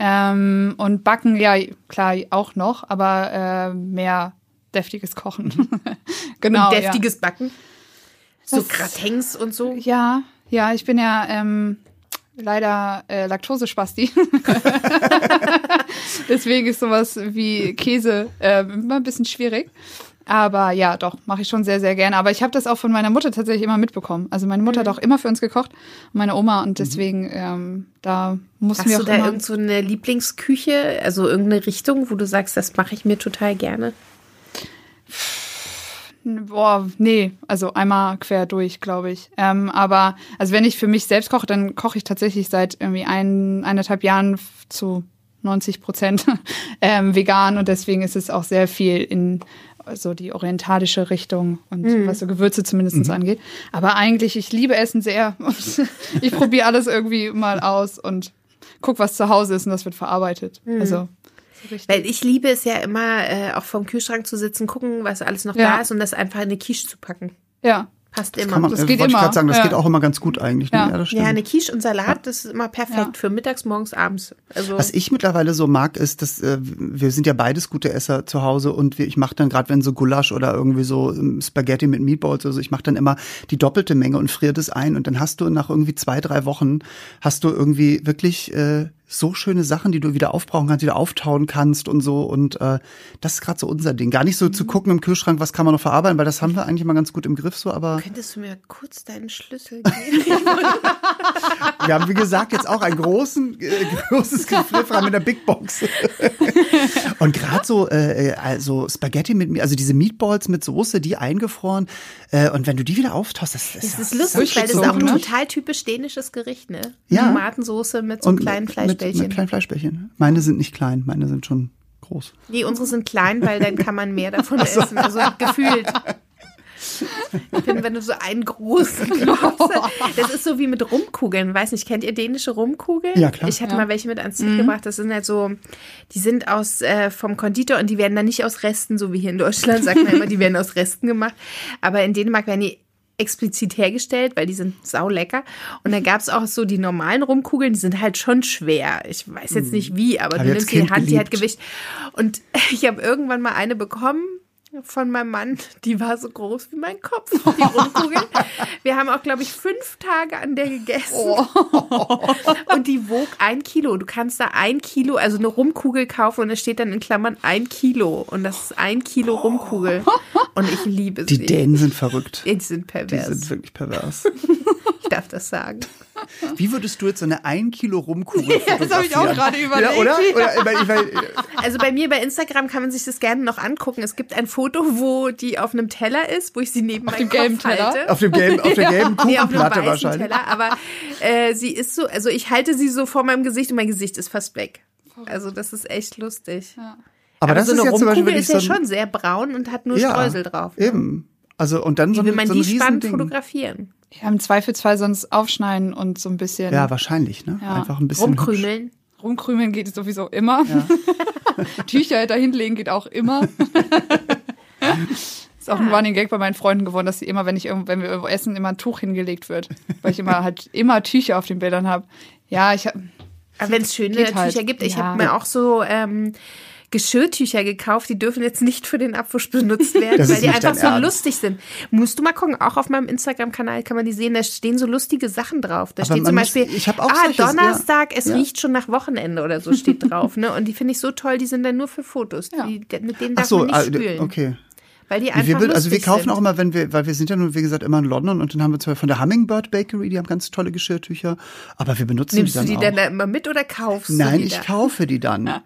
Ähm, und backen, ja, klar, auch noch, aber äh, mehr deftiges Kochen. genau. und deftiges Backen? So Gratings und so? Ja. ja, ja, ich bin ja ähm, leider äh, Laktosespasti. Deswegen ist sowas wie Käse äh, immer ein bisschen schwierig. Aber ja, doch, mache ich schon sehr, sehr gerne. Aber ich habe das auch von meiner Mutter tatsächlich immer mitbekommen. Also meine Mutter hat auch immer für uns gekocht, meine Oma. Und deswegen, ähm, da mussten Hast wir du auch da immer... irgend so eine Lieblingsküche, also irgendeine Richtung, wo du sagst, das mache ich mir total gerne? Boah, nee, also einmal quer durch, glaube ich. Ähm, aber also wenn ich für mich selbst koche, dann koche ich tatsächlich seit irgendwie ein, eineinhalb Jahren zu 90 Prozent ähm, vegan und deswegen ist es auch sehr viel in so die orientalische Richtung und was so Gewürze zumindest angeht. Aber eigentlich, ich liebe Essen sehr und ich probiere alles irgendwie mal aus und guck, was zu Hause ist und das wird verarbeitet. Also so richtig. Weil ich liebe es ja immer, äh, auch vorm Kühlschrank zu sitzen, gucken, was alles noch Ja. da ist und das einfach in eine Quiche zu packen. ja, Passt Kann immer. man, Das äh, geht wollte ich immer, gerade sagen, das ja. geht auch immer ganz gut eigentlich. Ne? Ja. das stimmt. ja, eine Quiche und Salat, das ist immer perfekt Ja. für mittags, morgens, abends. Also Was ich mittlerweile so mag, ist, dass äh, wir sind ja beides gute Esser zu Hause und wir, ich mache dann gerade, wenn so Gulasch oder irgendwie so ähm, Spaghetti mit Meatballs oder so, ich mache dann immer die doppelte Menge und friere das ein und dann hast du nach irgendwie zwei, drei Wochen hast du irgendwie wirklich äh, so schöne Sachen, die du wieder aufbrauchen kannst, wieder auftauen kannst und so. Und äh, das ist gerade so unser Ding. Gar nicht so zu gucken im Kühlschrank, was kann man noch verarbeiten, weil das haben wir eigentlich immer ganz gut im Griff so, aber Könntest du mir kurz deinen Schlüssel geben? wir haben, wie gesagt, jetzt auch ein großen, äh, großes Gefrierfach mit der Big Box. und gerade so, äh, also Spaghetti mit mir, also diese Meatballs mit Soße, die eingefroren. Äh, und wenn du die wieder auftaust, das, das, Das ist lustig, weil das ist auch ein total typisch dänisches Gericht, ne? Ja. Tomatensoße mit so kleinen mit, Fleischbällchen. mit kleinen Fleischbällchen. Meine sind nicht klein, meine sind schon groß. Nee, unsere sind klein, weil dann kann man mehr davon essen. Also gefühlt. Ich finde, wenn du so einen großen das ist so wie mit Rumkugeln. Weiß nicht, kennt ihr dänische Rumkugeln? Ja, klar. Ich hatte mal welche mit ans Set gebracht. Das sind halt so, die sind aus äh, vom Konditor und die werden dann nicht aus Resten, so wie hier in Deutschland, sagt man immer, die werden aus Resten gemacht. Aber in Dänemark werden die explizit hergestellt, weil die sind saulecker. Und dann gab es auch so die normalen Rumkugeln, die sind halt schon schwer. Ich weiß jetzt nicht wie, aber Hab du nimmst die Hand, die hat geliebt. Gewicht. Und ich habe irgendwann mal eine bekommen von meinem Mann, die war so groß wie mein Kopf, die Rumkugel. Wir haben auch, glaube ich, fünf Tage an der gegessen. Und die wog ein Kilo. Du kannst da ein Kilo, also eine Rumkugel kaufen und es steht dann in Klammern ein Kilo. Und das ist ein Kilo Rumkugel. Und ich liebe sie. Die Dänen sind verrückt. Die sind Die pervers. sind wirklich pervers. ich darf das sagen. Wie würdest du jetzt so eine 1 Kilo Rumkugel Ja, das habe ich auch gerade überlegt. Ja, oder? oder ich meine, Also bei mir bei Instagram kann man sich das gerne noch angucken. Es gibt ein Foto, wo die auf einem Teller ist, wo ich sie neben meinem dem gelben Kopf Teller? halte. auf, dem gelben, auf der gelben Nee, auf einem Kuchenplatte weißen wahrscheinlich. Teller, aber äh, sie ist so, also ich halte sie so vor meinem Gesicht und mein Gesicht ist fast weg. Also das ist echt lustig. Aber, das so ist eine zum Beispiel Rumkugel ist ja so ein, schon sehr braun und hat nur ja, Streusel drauf. ne? Eben. Also und dann so Wie will ein, man so ein die spannend fotografieren? Ja, im Zweifelsfall sonst aufschneiden und so ein bisschen Ja, wahrscheinlich, ne? Ja. Einfach ein bisschen hübsch. Rumkrümeln. rumkrümeln geht sowieso immer. Tücher dahinlegen geht auch immer. Ist auch ein Running Gag bei meinen Freunden geworden, dass sie immer, wenn ich irgendwo, wenn wir irgendwo essen, immer ein Tuch hingelegt wird. Weil ich immer halt immer Tücher auf den Bildern habe. Ja, ich hab, Aber wenn es schöne halt. Tücher gibt, ich Ja. habe mir auch so ähm, Geschirrtücher gekauft, die dürfen jetzt nicht für den Abwasch benutzt werden, Das weil die einfach so Ernst. lustig sind. Musst du mal gucken, auch auf meinem Instagram-Kanal kann man die sehen, da stehen so lustige Sachen drauf. Da Aber steht zum muss- Beispiel, ich hab auch ah, solches, ja. Donnerstag, es Ja. riecht schon nach Wochenende oder so steht drauf. ne? Und die finde ich so toll, die sind dann nur für Fotos. Ja. Die, mit denen Ach darf so, man nicht ah, spülen. okay. Weil die einfach wir, also wir kaufen sind. auch immer, wenn wir, weil wir sind ja nun, wie gesagt, immer in London und dann haben wir zwar von der Hummingbird Bakery, die haben ganz tolle Geschirrtücher, aber wir benutzen Nimmst die du dann die auch. dann da immer mit oder kaufst Nein, du die ich da? kaufe die dann.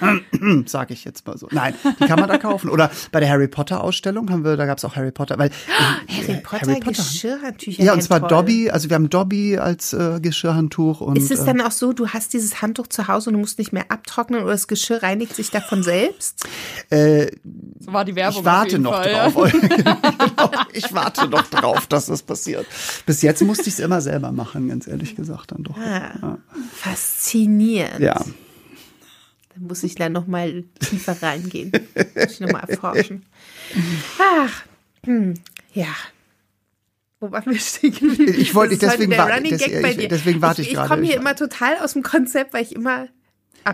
Sag ich jetzt mal so. Nein, die kann man da kaufen. Oder bei der Harry Potter Ausstellung haben wir, da gab es auch Harry Potter, weil äh, Harry Potter, Geschirrhandtücher. Ja, und zwar toll. Dobby, also wir haben Dobby als äh, Geschirrhandtuch und Ist es äh, dann auch so, du hast dieses Handtuch zu Hause und du musst nicht mehr abtrocknen oder das Geschirr reinigt sich davon selbst? so war die Werbung. ich auf warte noch Fall, ja. drauf. Genau, ich warte noch drauf, dass das passiert. Bis jetzt musste ich es immer selber machen, ganz ehrlich gesagt dann doch. Ah, faszinierend. Ja. Da muss ich dann noch mal tiefer reingehen. muss ich noch mal erforschen. Ach, hm, ja. Wo waren wir stehen geblieben? Ich wollte- deswegen war- des- ich- deswegen warte ich Ich gerade. komme hier Ich- immer total aus dem Konzept, weil ich immer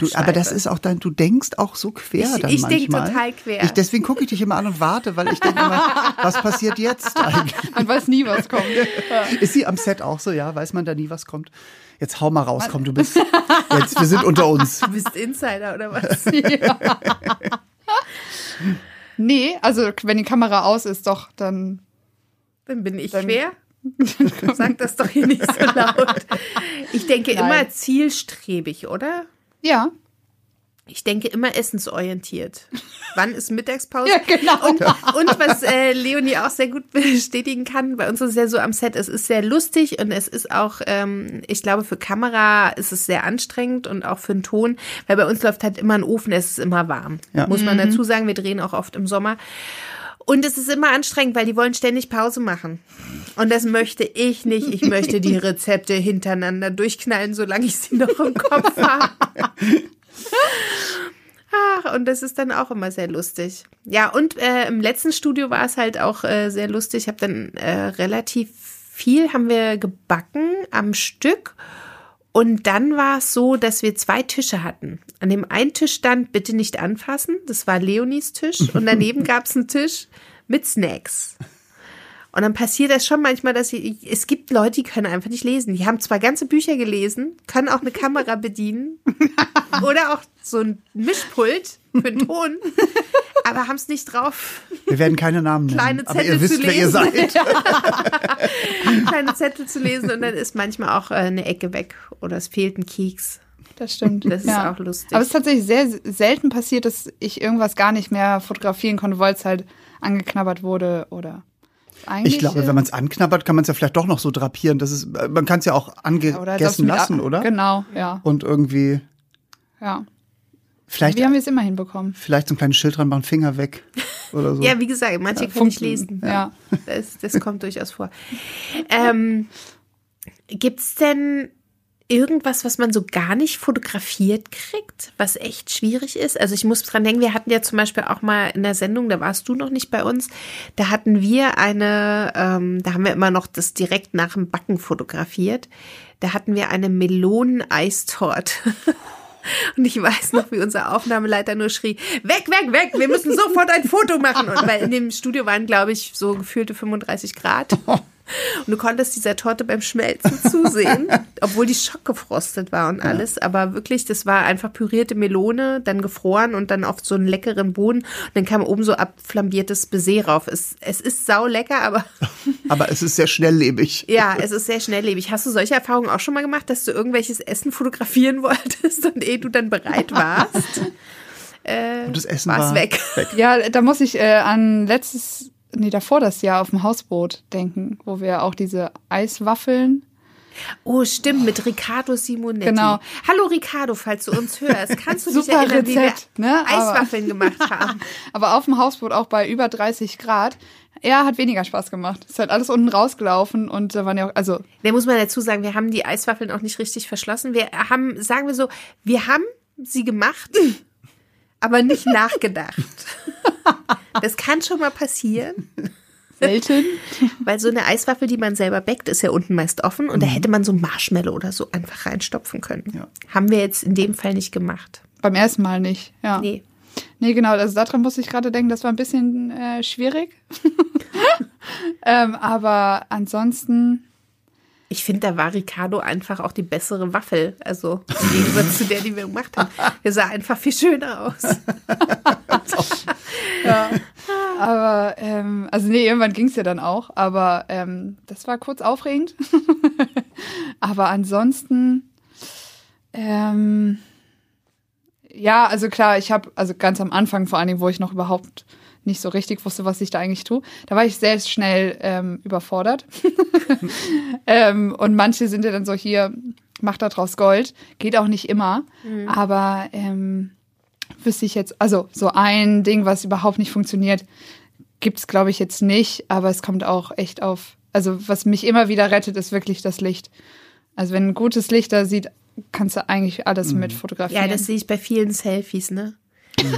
Du, aber das ist auch dein, du denkst auch so quer Ich- dann ich manchmal. total quer. Ich, deswegen gucke ich dich immer an und warte, weil ich denke immer, was passiert jetzt eigentlich? Man weiß nie, was kommt. Ist sie am Set auch so, ja? Weiß man da nie, was kommt? Jetzt hau mal raus, komm, du bist, jetzt, wir sind unter uns. Du bist Insider oder was? Nee, also wenn die Kamera aus ist, doch, dann. Dann bin ich Dann- quer. Sag das doch hier nicht so laut. Ich denke Nein. immer zielstrebig, oder? Ja. Ich denke immer essensorientiert. Wann ist Mittagspause? Ja, genau. Und, und was äh, Leonie auch sehr gut bestätigen kann, bei uns ist es ja so am Set, es ist sehr lustig und es ist auch, ähm, ich glaube, für Kamera ist es sehr anstrengend und auch für den Ton, weil bei uns läuft halt immer ein Ofen, es ist immer warm. Ja. Muss man dazu sagen, wir drehen auch oft im Sommer. Und es ist immer anstrengend, weil die wollen ständig Pause machen. Und das möchte ich nicht. Ich möchte die Rezepte hintereinander durchknallen, solange ich sie noch im Kopf habe. Ach, und das ist dann auch immer sehr lustig. Ja, und äh, im letzten Studio war es halt auch äh, sehr lustig. Ich habe dann äh, relativ viel haben wir gebacken am Stück. Und dann war es so, dass wir zwei Tische hatten. An dem einen Tisch stand, bitte nicht anfassen. Das war Leonis Tisch. Und daneben gab es einen Tisch mit Snacks. Und dann passiert das schon manchmal, dass sie, es gibt Leute, die können einfach nicht lesen. Die haben zwar ganze Bücher gelesen, können auch eine Kamera bedienen oder auch so ein Mischpult für den Ton, aber haben es nicht drauf, Wir werden keine Namen nennen. Kleine aber Zettel ihr wisst, zu wer ihr lesen. seid. kleine Zettel zu lesen und dann ist manchmal auch äh, eine Ecke weg oder es fehlt ein Keks. Das stimmt. Das ist auch lustig. Aber es ist tatsächlich sehr selten passiert, dass ich irgendwas gar nicht mehr fotografieren konnte, weil es halt angeknabbert wurde oder eigentlich. Ich glaube, wenn man es anknabbert, kann man es ja vielleicht doch noch so drapieren. Das ist, man kann es ja auch oder angegessen das mit- lassen, oder? Genau, ja. Und irgendwie, ja. Vielleicht, Wie haben wir es immer hinbekommen? vielleicht so ein kleines Schild dran machen, Finger weg oder so. ja, wie gesagt, manche können nicht Funken. lesen. Ja. Das, das kommt durchaus vor. Ähm, Gibt es denn irgendwas, was man so gar nicht fotografiert kriegt, was echt schwierig ist? Also ich muss dran denken, wir hatten ja zum Beispiel auch mal in der Sendung, da warst du noch nicht bei uns, da hatten wir eine, ähm, da haben wir immer noch das direkt nach dem Backen fotografiert. Da hatten wir eine Melonen-Eistorte. Und ich weiß noch, wie unser Aufnahmeleiter nur schrie, weg, weg, weg, wir müssen sofort ein Foto machen. Und weil in dem Studio waren, glaube ich, so gefühlte 35 Grad. Und du konntest dieser Torte beim Schmelzen zusehen, obwohl die schockgefrostet war und alles. Aber wirklich, das war einfach pürierte Melone, dann gefroren und dann auf so einen leckeren Boden. Und dann kam oben so abflambiertes Baiser rauf. Es, es ist sau lecker, aber Aber es ist sehr schnelllebig. ja, es ist sehr schnelllebig. Hast du solche Erfahrungen auch schon mal gemacht, dass du irgendwelches Essen fotografieren wolltest und ehe du dann bereit warst, äh, Und das Essen war's war weg. Ja, da muss ich äh, an letztes, nee, davor das Jahr auf dem Hausboot denken, wo wir auch diese Eiswaffeln. Oh, stimmt, mit Riccardo Simonetti. Genau. Hallo Riccardo, falls du uns hörst. Kannst du dich erinnern, wie wir Rezept, ne? Eiswaffeln gemacht haben? Aber auf dem Hausboot auch bei über 30 Grad. Er hat weniger Spaß gemacht. Ist halt alles unten rausgelaufen und da waren ja auch, also Da muss man dazu sagen, wir haben die Eiswaffeln auch nicht richtig verschlossen. Wir haben, sagen wir so, wir haben sie gemacht, aber nicht nachgedacht. Das kann schon mal passieren. selten. Weil so eine Eiswaffel, die man selber backt, ist ja unten meist offen und da hätte man so Marshmallow oder so einfach reinstopfen können. Ja. Haben wir jetzt in dem Fall nicht gemacht. Beim ersten Mal nicht, ja. Nee. Nee, genau, also daran musste ich gerade denken, das war ein bisschen äh, schwierig. ähm, aber ansonsten, Ich finde, da war Ricardo einfach auch die bessere Waffel. Also im Gegensatz zu der, die wir gemacht haben. Der sah einfach viel schöner aus. ja. aber, ähm, also nee, irgendwann ging es ja dann auch, aber ähm, das war kurz aufregend. aber ansonsten, ähm, ja, also klar, ich habe, also ganz am Anfang vor allen Dingen, wo ich noch überhaupt nicht so richtig wusste, was ich da eigentlich tue, da war ich sehr schnell ähm, überfordert. ähm, und manche sind ja dann so hier, mach da draus Gold. Geht auch nicht immer, aber ähm, wüsste ich jetzt, also so ein Ding, was überhaupt nicht funktioniert, gibt's glaube ich jetzt nicht, aber es kommt auch echt auf, also was mich immer wieder rettet, ist wirklich das Licht. Also wenn ein gutes Licht da sieht, kannst du eigentlich alles mit fotografieren. Ja, das sehe ich bei vielen Selfies, ne?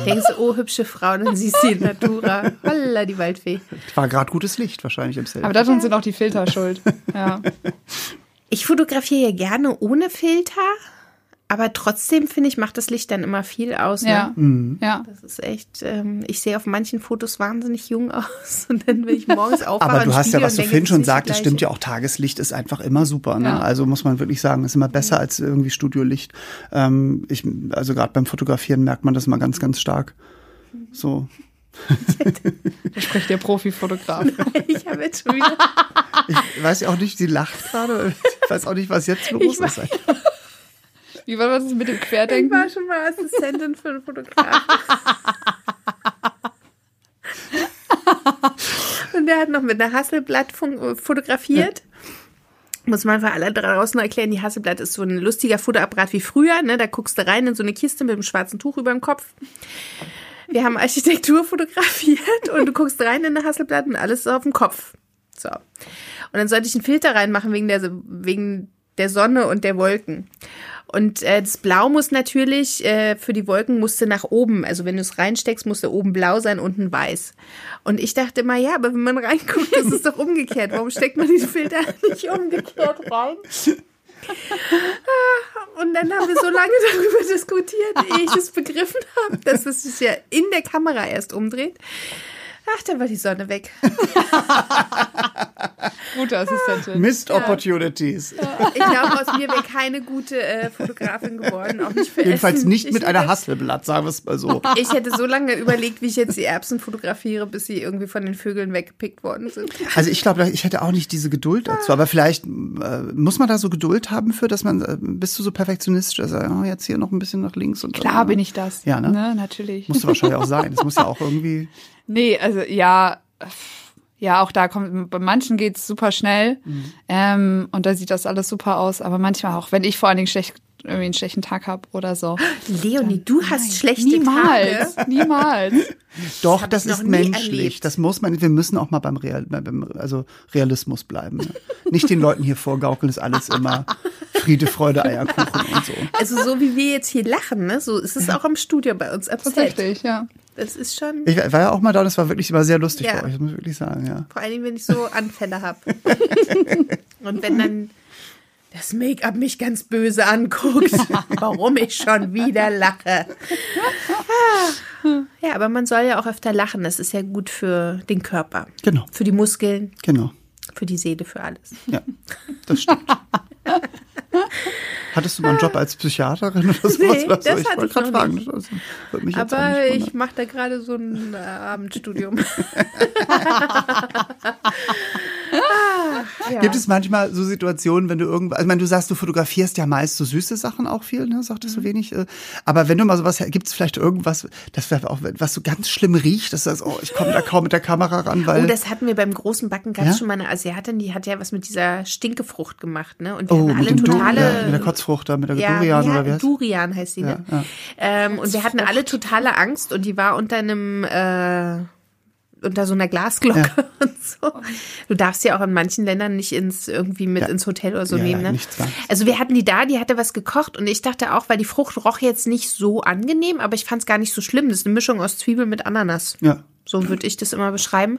Denkst du, oh, hübsche Frau, dann siehst du die Natura. Holla, die Waldfee. War gerade gutes Licht wahrscheinlich im Selfie. aber daran sind auch die Filter schuld. Ja. Ich fotografiere ja gerne ohne Filter, aber trotzdem finde ich, macht das Licht dann immer viel aus. Ne? Ja. Mhm. ja. Das ist echt, ähm, ich sehe auf manchen Fotos wahnsinnig jung aus. Und dann, wenn ich morgens aufwache Aber du hast ja, was du vorhin das schon sagtest, das stimmt ja auch. Tageslicht ist einfach immer super. Ne? Ja. Also muss man wirklich sagen, ist immer besser als irgendwie Studiolicht. Ähm, ich, also gerade beim Fotografieren merkt man das mal ganz, ganz stark. So. Da spricht der Profifotograf. Ich habe jetzt schon wieder. Ich weiß ja auch nicht, sie lacht gerade. Ich weiß auch nicht, was jetzt los Ich ist. Wie war das mit dem Ich Querdenken? war schon mal Assistentin für einen Fotografen. Und der hat noch mit einer Hasselblatt fun- fotografiert. Muss man für alle draußen erklären, die Hasselblatt ist so ein lustiger Fotoapparat wie früher. Ne? Da guckst du rein in so eine Kiste mit einem schwarzen Tuch über dem Kopf. Wir haben Architektur fotografiert und du guckst rein in eine Hasselblatt und alles ist auf dem Kopf. So. Und dann sollte ich einen Filter reinmachen wegen der, wegen der Sonne und der Wolken. Und äh, das Blau muss natürlich, äh, für die Wolken musste nach oben, also wenn du es reinsteckst, musste oben blau sein, unten weiß. Und ich dachte immer, ja, aber wenn man reinguckt, ist doch umgekehrt. Warum steckt man den Filter nicht umgekehrt rein? Ah, Und dann haben wir so lange darüber diskutiert, ehe ich es begriffen habe, dass es sich ja in der Kamera erst umdreht. Ach, dann war die Sonne weg. Gute Assistentin. Missed Opportunities. Ich glaube, aus mir wäre keine gute äh, Fotografin geworden, auch nicht für Jedenfalls Essen. nicht ich mit einer Hasselblatt, sagen wir es mal so. Ich hätte so lange überlegt, wie ich jetzt die Erbsen fotografiere, bis sie irgendwie von den Vögeln weggepickt worden sind. Also ich glaube, ich hätte auch nicht diese Geduld dazu. Aber vielleicht äh, muss man da so Geduld haben für, dass man, äh, bist du so perfektionistisch, dass oh, jetzt hier noch ein bisschen nach links und Klar bin ich das. Ja, ne? ne natürlich. Musst du wahrscheinlich auch sein. Das muss ja auch irgendwie. Nee, also ja, ja, auch da kommt, bei manchen geht's super schnell ähm, und da sieht das alles super aus, aber manchmal auch, wenn ich vor allen Dingen schlecht, irgendwie einen schlechten Tag habe oder so. Leonie, du hast schlechte Niemals, Tage. niemals. Doch, hab das noch ist menschlich. erlebt. Das muss man, wir müssen auch mal beim, Real, beim also Realismus bleiben. Ne? Nicht den Leuten hier vorgaukeln, ist alles immer Friede, Freude, Eierkuchen und so. Also so wie wir jetzt hier lachen, ne? so ist es auch im Studio bei uns am Set. Tatsächlich, ja. Das ist schon, Ich war ja auch mal da, das war wirklich immer sehr lustig Ja. bei euch, das muss ich wirklich sagen, ja. vor allem, wenn ich so Anfälle habe. Und wenn dann das Make-up mich ganz böse anguckt, warum ich schon wieder lache. Ja, aber man soll ja auch öfter lachen. Das ist ja gut für den Körper. Genau. Für die Muskeln, Genau. für die Seele, für alles. Ja, das stimmt. Hattest du mal einen Job als Psychiaterin oder sowas? Nee, so? das ich hatte wollte ich gerade noch fragen. nicht. Das Aber ich mache da gerade so ein äh, Abendstudium. Ja. Gibt es manchmal so Situationen, wenn du irgendwas, also ich meine, du sagst, du fotografierst ja meist so süße Sachen auch viel, ne, sagtest Mhm. du wenig. äh, Aber wenn du mal sowas, gibt es vielleicht irgendwas, das wäre auch, was so ganz schlimm riecht, dass du sagst, oh, ich komme da kaum mit der Kamera ran, weil. Oh, das hatten wir beim großen Backen, gab es Ja? schon mal eine Asiatin, die hat ja was mit dieser Stinkefrucht gemacht, ne? Und wir oh, hatten mit, alle Du- totale. ja, mit der Kotzfrucht da, mit der ja, Durian ja, oder wie heißt Durian heißt sie, ne? Ja, ja. Ähm, und wir hatten alle totale Angst und die war unter einem äh, unter so einer Glasglocke und so. Du darfst ja auch in manchen Ländern nicht ins irgendwie mit Ja. ins Hotel oder so Ja, ja, nehmen, ne? Also wir hatten die da, die hatte was gekocht und ich dachte auch, weil die Frucht roch jetzt nicht so angenehm, aber ich fand es gar nicht so schlimm. Das ist eine Mischung aus Zwiebel mit Ananas. Ja. So würde ich das immer beschreiben.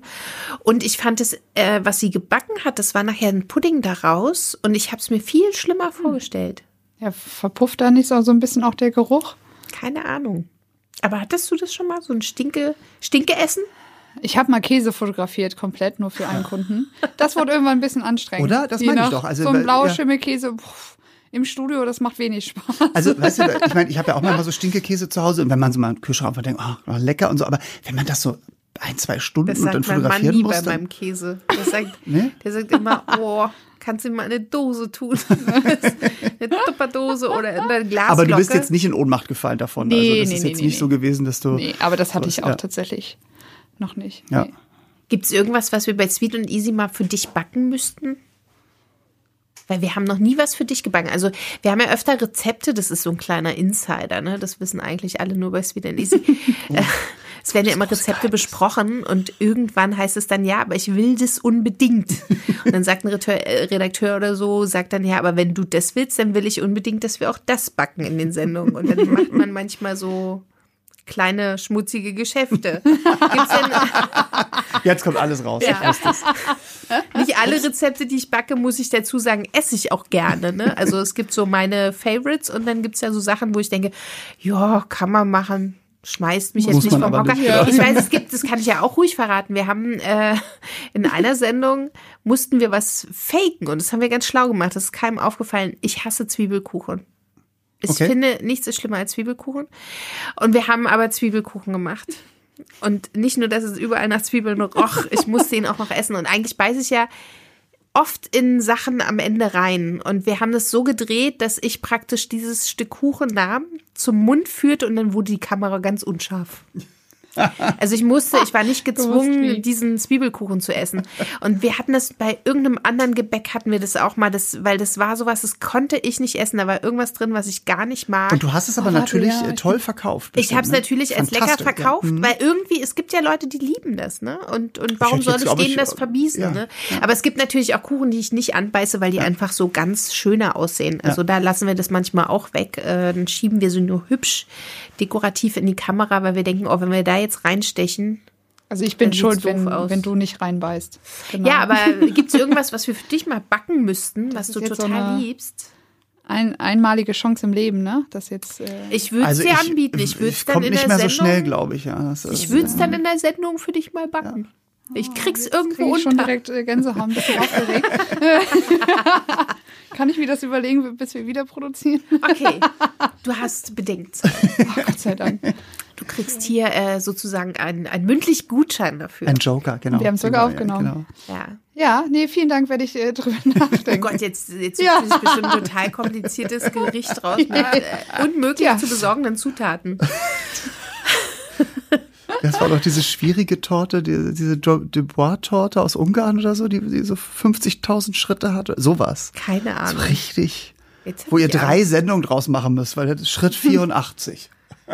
Und ich fand es, äh, was sie gebacken hat, das war nachher ein Pudding daraus und ich habe es mir viel schlimmer vorgestellt. Ja, verpufft da nicht so, so ein bisschen auch der Geruch? Keine Ahnung. Aber hattest du das schon mal, so ein Stinke, Stinke-Essen? Ich habe mal Käse fotografiert, komplett nur für einen Kunden. Das wurde irgendwann ein bisschen anstrengend. Oder? Das meine ich doch. Also, so ein blauer ja. Schimmelkäse pff, im Studio, das macht wenig Spaß. Also, weißt du, ich meine, ich habe ja auch manchmal so Stinkekäse zu Hause und wenn man so mal im Kühlschrank einfach denkt, oh, lecker und so, aber wenn man das so ein, zwei Stunden Das und dann mein Mann fotografieren nie muss, bei meinem Käse. Der sagt, Nee? der sagt immer, oh, kannst du mir mal eine Dose tun? eine Tupperdose oder eine Glasglocke. aber du bist jetzt nicht in Ohnmacht gefallen davon. Nee, also das nee, ist nee, jetzt nicht so gewesen, dass du. Nee, aber das hatte sowas- ich auch ja. tatsächlich noch nicht. Ja. Gibt es irgendwas, was wir bei Sweet und Easy mal für dich backen müssten? Weil wir haben noch nie was für dich gebacken. Also wir haben ja öfter Rezepte, das ist so ein kleiner Insider, ne? Das wissen eigentlich alle nur bei Sweet and Easy. Äh, Es werden ja immer Rezepte besprochen und irgendwann heißt es dann, ja, aber ich will das unbedingt. Und dann sagt ein Redakteur, äh, Redakteur oder so, sagt dann, ja, aber wenn du das willst, dann will ich unbedingt, dass wir auch das backen in den Sendungen. Und dann macht man manchmal so kleine schmutzige Geschäfte. Jetzt kommt alles raus. Ja. Es. nicht alle Rezepte, die ich backe, muss ich dazu sagen, esse ich auch gerne. Ne? Also es gibt so meine Favorites und dann gibt's ja so Sachen, wo ich denke, ja, kann man machen. Schmeißt mich jetzt Muss nicht vom Hocker. nicht. Ich weiß, es gibt, das kann ich ja auch ruhig verraten. Wir haben äh, in einer Sendung mussten wir was faken und das haben wir ganz schlau gemacht. Das ist keinem aufgefallen. Ich hasse Zwiebelkuchen. Ich Okay. finde, nichts ist schlimmer als Zwiebelkuchen. Und wir haben aber Zwiebelkuchen gemacht. Und nicht nur, dass es überall nach Zwiebeln roch, ich musste ihn auch noch essen. Und eigentlich beiße ich ja oft in Sachen am Ende rein. Und wir haben das so gedreht, dass ich praktisch dieses Stück Kuchen nahm, zum Mund führte und dann wurde die Kamera ganz unscharf. Also ich musste, ich war nicht gezwungen, diesen Zwiebelkuchen zu essen. Und wir hatten das bei irgendeinem anderen Gebäck hatten wir das auch mal, das, weil das war sowas, das konnte ich nicht essen. Da war irgendwas drin, was ich gar nicht mag. Und du hast es aber Oh, natürlich ja, äh, ich- toll verkauft. Ich habe es bestimmt, ne? natürlich als lecker verkauft, Ja. Weil irgendwie, es gibt ja Leute, die lieben das, ne? Und, und warum hätte soll jetzt, ich denen ich, das verbiesen, ja, ne? Aber es gibt natürlich auch Kuchen, die ich nicht anbeiße, weil die einfach so ganz schöner aussehen. Also da lassen wir das manchmal auch weg. Äh, dann schieben wir sie nur hübsch dekorativ in die Kamera, weil wir denken, oh, wenn wir da jetzt reinstechen. Also ich bin schuld, wenn, aus. wenn du nicht reinbeißt. Genau. Ja, aber gibt es irgendwas, was wir für dich mal backen müssten, was ist du jetzt so total eine- liebst? ein, einmalige Chance im Leben, ne? Das jetzt. Äh, Ich würde es Also dir ich, anbieten. Ich würde es dann kommt in nicht der mehr so Sendung. schnell, glaube ich. Ja, das ich ist- würde es dann in der Sendung für dich mal backen. Ich krieg's irgendwo krieg ich schon unter. direkt äh, Gänsehaut, ein bisschen aufgeregt. Kann ich mir das überlegen, bis wir wieder produzieren? Okay, du hast Bedenkzeit. Oh, Gott sei Dank. Du kriegst hier äh, sozusagen einen, einen mündlich Gutschein dafür. Ein Joker, genau. Wir haben's sogar Genau, ja, aufgenommen. genau. ja. Ja, nee, vielen Dank, werde ich äh, drüber Oh nachdenken. Gott, jetzt, jetzt Ja. sich bestimmt ein total kompliziertes Gericht raus mit äh, unmöglich Ja. zu besorgenden Zutaten. Das war doch diese schwierige Torte, die, diese Jo- Dubois-Torte aus Ungarn oder so, die, die so 50.000 Schritte hatte. Sowas. Keine So Ahnung. richtig. Jetzt hab Wo ihr drei Angst. Sendungen draus machen müsst, weil das ist Schritt 84.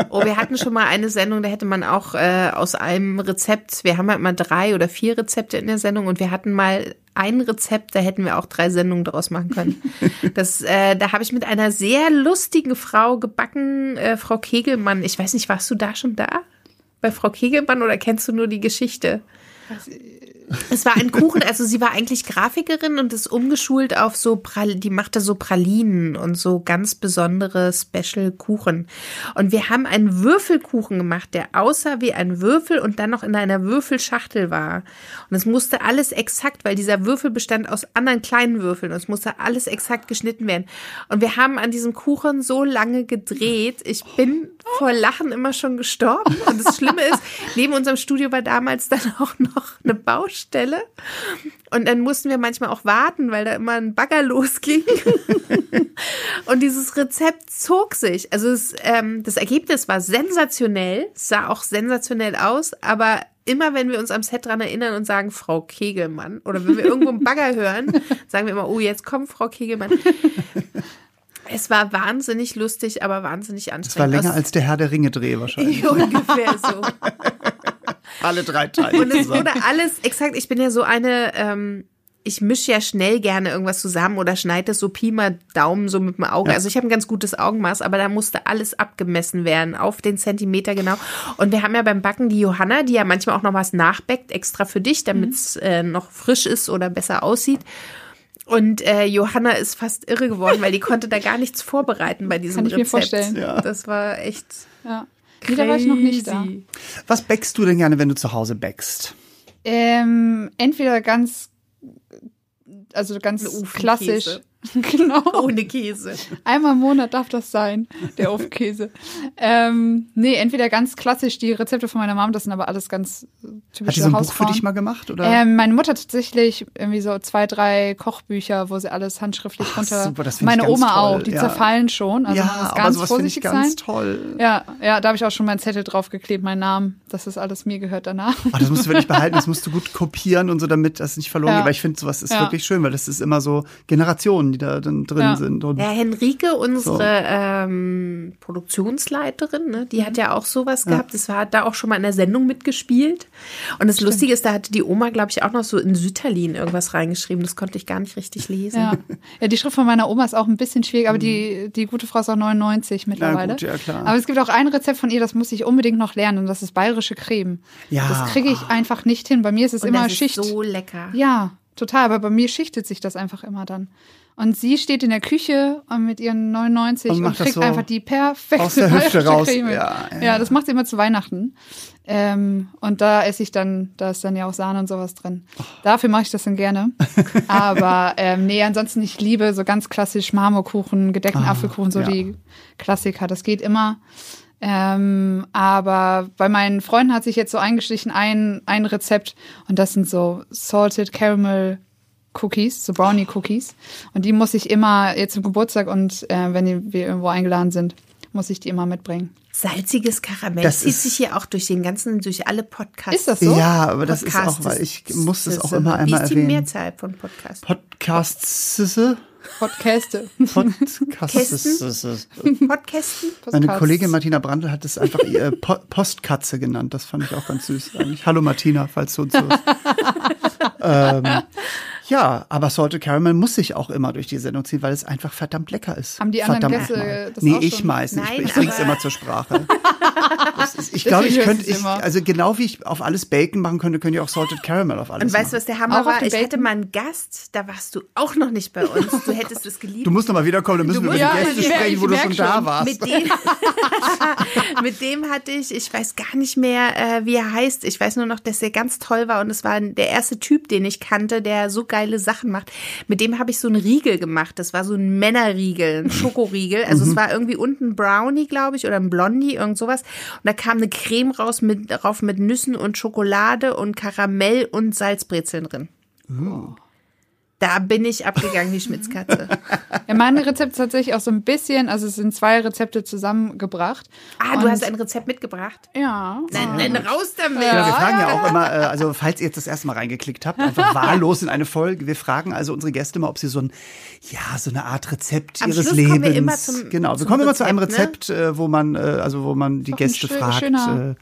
Oh, wir hatten schon mal eine Sendung, da hätte man auch äh, aus einem Rezept, wir haben halt mal drei oder vier Rezepte in der Sendung und wir hatten mal ein Rezept, da hätten wir auch drei Sendungen draus machen können. Das, äh, da habe ich mit einer sehr lustigen Frau gebacken, äh, Frau Kegelmann. Ich weiß nicht, warst du da schon da? Bei Frau Kegelmann oder kennst du nur die Geschichte? Es war ein Kuchen, also sie war eigentlich Grafikerin und ist umgeschult auf so, Pral die machte so Pralinen und so ganz besondere Special-Kuchen. Und wir haben einen Würfelkuchen gemacht, der aussah wie ein Würfel und dann noch in einer Würfelschachtel war. Und es musste alles exakt, weil dieser Würfel bestand aus anderen kleinen Würfeln und es musste alles exakt geschnitten werden. Und wir haben an diesem Kuchen so lange gedreht. Ich bin vor Lachen immer schon gestorben. Und das Schlimme ist, neben unserem Studio war damals dann auch noch eine Baustelle. Und dann mussten wir manchmal auch warten, weil da immer ein Bagger losging. Und dieses Rezept zog sich. Also es, ähm, das Ergebnis war sensationell, es sah auch sensationell aus, aber immer wenn wir uns am Set dran erinnern und sagen, Frau Kegelmann, oder wenn wir irgendwo einen Bagger hören, sagen wir immer, oh, jetzt kommt Frau Kegelmann. Es war wahnsinnig lustig, aber wahnsinnig anstrengend. Das war länger als der Herr der Ringe-Dreh wahrscheinlich. ungefähr so. Alle drei Teile. Und es wurde alles exakt. Ich bin ja so eine, ähm, ich mische ja schnell gerne irgendwas zusammen oder schneide es so Pi mal Daumen so mit dem Auge. Also ich habe ein ganz gutes Augenmaß, aber da musste alles abgemessen werden, auf den Zentimeter genau. Und wir haben ja beim Backen die Johanna, die ja manchmal auch noch was nachbäckt, extra für dich, damit es äh, noch frisch ist oder besser aussieht. Und äh, Johanna ist fast irre geworden, weil die konnte da gar nichts vorbereiten bei diesem Kann ich mir Rezept. vorstellen. Ja. Das war echt. Ja. Nee, da war ich noch nicht da. Was backst du denn gerne, wenn du zu Hause backst? Ähm, entweder ganz, also ganz klassisch. genau. Ohne Käse. Einmal im Monat darf das sein, der Ofenkäse. ähm, nee, entweder ganz klassisch die Rezepte von meiner Mom, das sind aber alles ganz äh, Hat die typische so ein Buch für dich mal gemacht? Oder? Ähm, meine Mutter hat tatsächlich irgendwie so zwei, drei Kochbücher, wo sie alles handschriftlich Ach, runter. super, das meine ich ganz Oma toll, auch, die ja. zerfallen schon. Also man ja, muss aber ganz sowas finde ich vorsichtig ganz sein. toll. Ja, ja, da habe ich auch schon meinen Zettel draufgeklebt, meinen Namen, dass das alles mir gehört danach. Ach, das musst du wirklich behalten, das musst du gut kopieren und so, damit das nicht verloren Ja. geht. Weil ich finde, sowas ist Ja. wirklich schön, weil das ist immer so Generationen, die da dann drin Ja. sind. Und Ja, Henrike, unsere ähm, Produktionsleiterin, ne, die hat ja auch sowas gehabt. Das war hat da auch schon mal in der Sendung mitgespielt. Und das Lustige ist, da hatte die Oma, glaube ich, auch noch so in Sütterlin irgendwas reingeschrieben. Das konnte ich gar nicht richtig lesen. Ja. ja, die Schrift von meiner Oma ist auch ein bisschen schwierig, aber die, die gute Frau ist auch 99 mittlerweile. gut, ja, klar. Aber es gibt auch ein Rezept von ihr, das muss ich unbedingt noch lernen und das ist bayerische Creme. Ja. Das kriege ich einfach nicht hin. Bei mir ist es Und immer das ist Schicht. so lecker. Ja, total. Aber bei mir schichtet sich das einfach immer dann. Und sie steht in der Küche und mit ihren 99 Und und, kriegt so einfach die perfekte aus der Hüfte raus. Creme. Ja, ja. ja, das macht sie immer zu Weihnachten. Ähm, und da esse ich dann, da ist dann ja auch Sahne und sowas drin. Dafür mache ich das dann gerne. Aber ähm, nee, ansonsten ich liebe so ganz klassisch Marmorkuchen, gedeckten Ah, Apfelkuchen, so ja. die Klassiker. Das geht immer. Ähm, aber bei meinen Freunden hat sich jetzt so eingeschlichen ein, ein Rezept und das sind so Salted Caramel Cookies, so Brownie Cookies. Und die muss ich immer jetzt zum Geburtstag und äh, wenn die, wir irgendwo eingeladen sind, muss ich die immer mitbringen. Salziges Karamell Das zieht ist- sich hier auch durch den ganzen, durch alle Podcasts. Ist das so? Ja, aber das ist auch, weil ich muss das auch immer Wie einmal ist die erwähnen. Mehrzahl von Podcasts? Podcasts. Podcaste. Podcasts. Podcasten? Meine Podcasts. Kollegin Martina Brandl hat es einfach ihr po Postkatze genannt. Das fand ich auch ganz süß eigentlich. Hallo Martina, falls du uns hörst. ähm, Ja, aber Salted Caramel muss sich auch immer durch die Sendung ziehen, weil es einfach verdammt lecker ist. Haben die anderen verdammt Gäste nochmal. das Nee, auch ich schon? meistens. Nein, ich bring's aber- immer zur Sprache. Das ist, ich glaube, ich könnte, ich, also genau wie ich auf alles Bacon machen könnte, könnte ich auch Salted Caramel auf alles Und weißt du, was der Hammer Auch war? Ich hatte Bacon? mal einen Gast, da warst du auch noch nicht bei uns. Du hättest es geliebt. Du musst noch mal wiederkommen, dann müssen wir musst- über die Ja, Gäste ich merk- sprechen, wo ich du schon da warst. Mit dem, mit dem hatte ich, ich weiß gar nicht mehr, äh, wie er heißt. Ich weiß nur noch, dass er ganz toll war und es war der erste Typ, den ich kannte, der so geile Sachen macht. Mit dem habe ich so einen Riegel gemacht. Das war so ein Männerriegel, ein Schokoriegel. Also Mhm. es war irgendwie unten ein Brownie, glaube ich, oder ein Blondie, irgend sowas. Und da kam eine Creme raus mit, drauf mit Nüssen und Schokolade und Karamell und Salzbrezeln drin. Uh. Da bin ich abgegangen wie Schmitzkatze. Ja, mein Rezept ist tatsächlich auch so ein bisschen, also es sind zwei Rezepte zusammengebracht. Ah, du hast ein Rezept mitgebracht? Ja. Nein, nein, raus damit. Ja, wir fragen ja, auch immer, äh, also falls ihr jetzt das erste Mal reingeklickt habt, einfach wahllos in eine Folge. Wir fragen also unsere Gäste mal, ob sie so ein, ja, so eine Art Rezept Am ihres Schluss Lebens. kommen wir immer zum- genau, wir zum kommen immer zu einem Rezept, Rezept, äh, wo man, äh, also wo man die Gäste schö- fragt. schöner-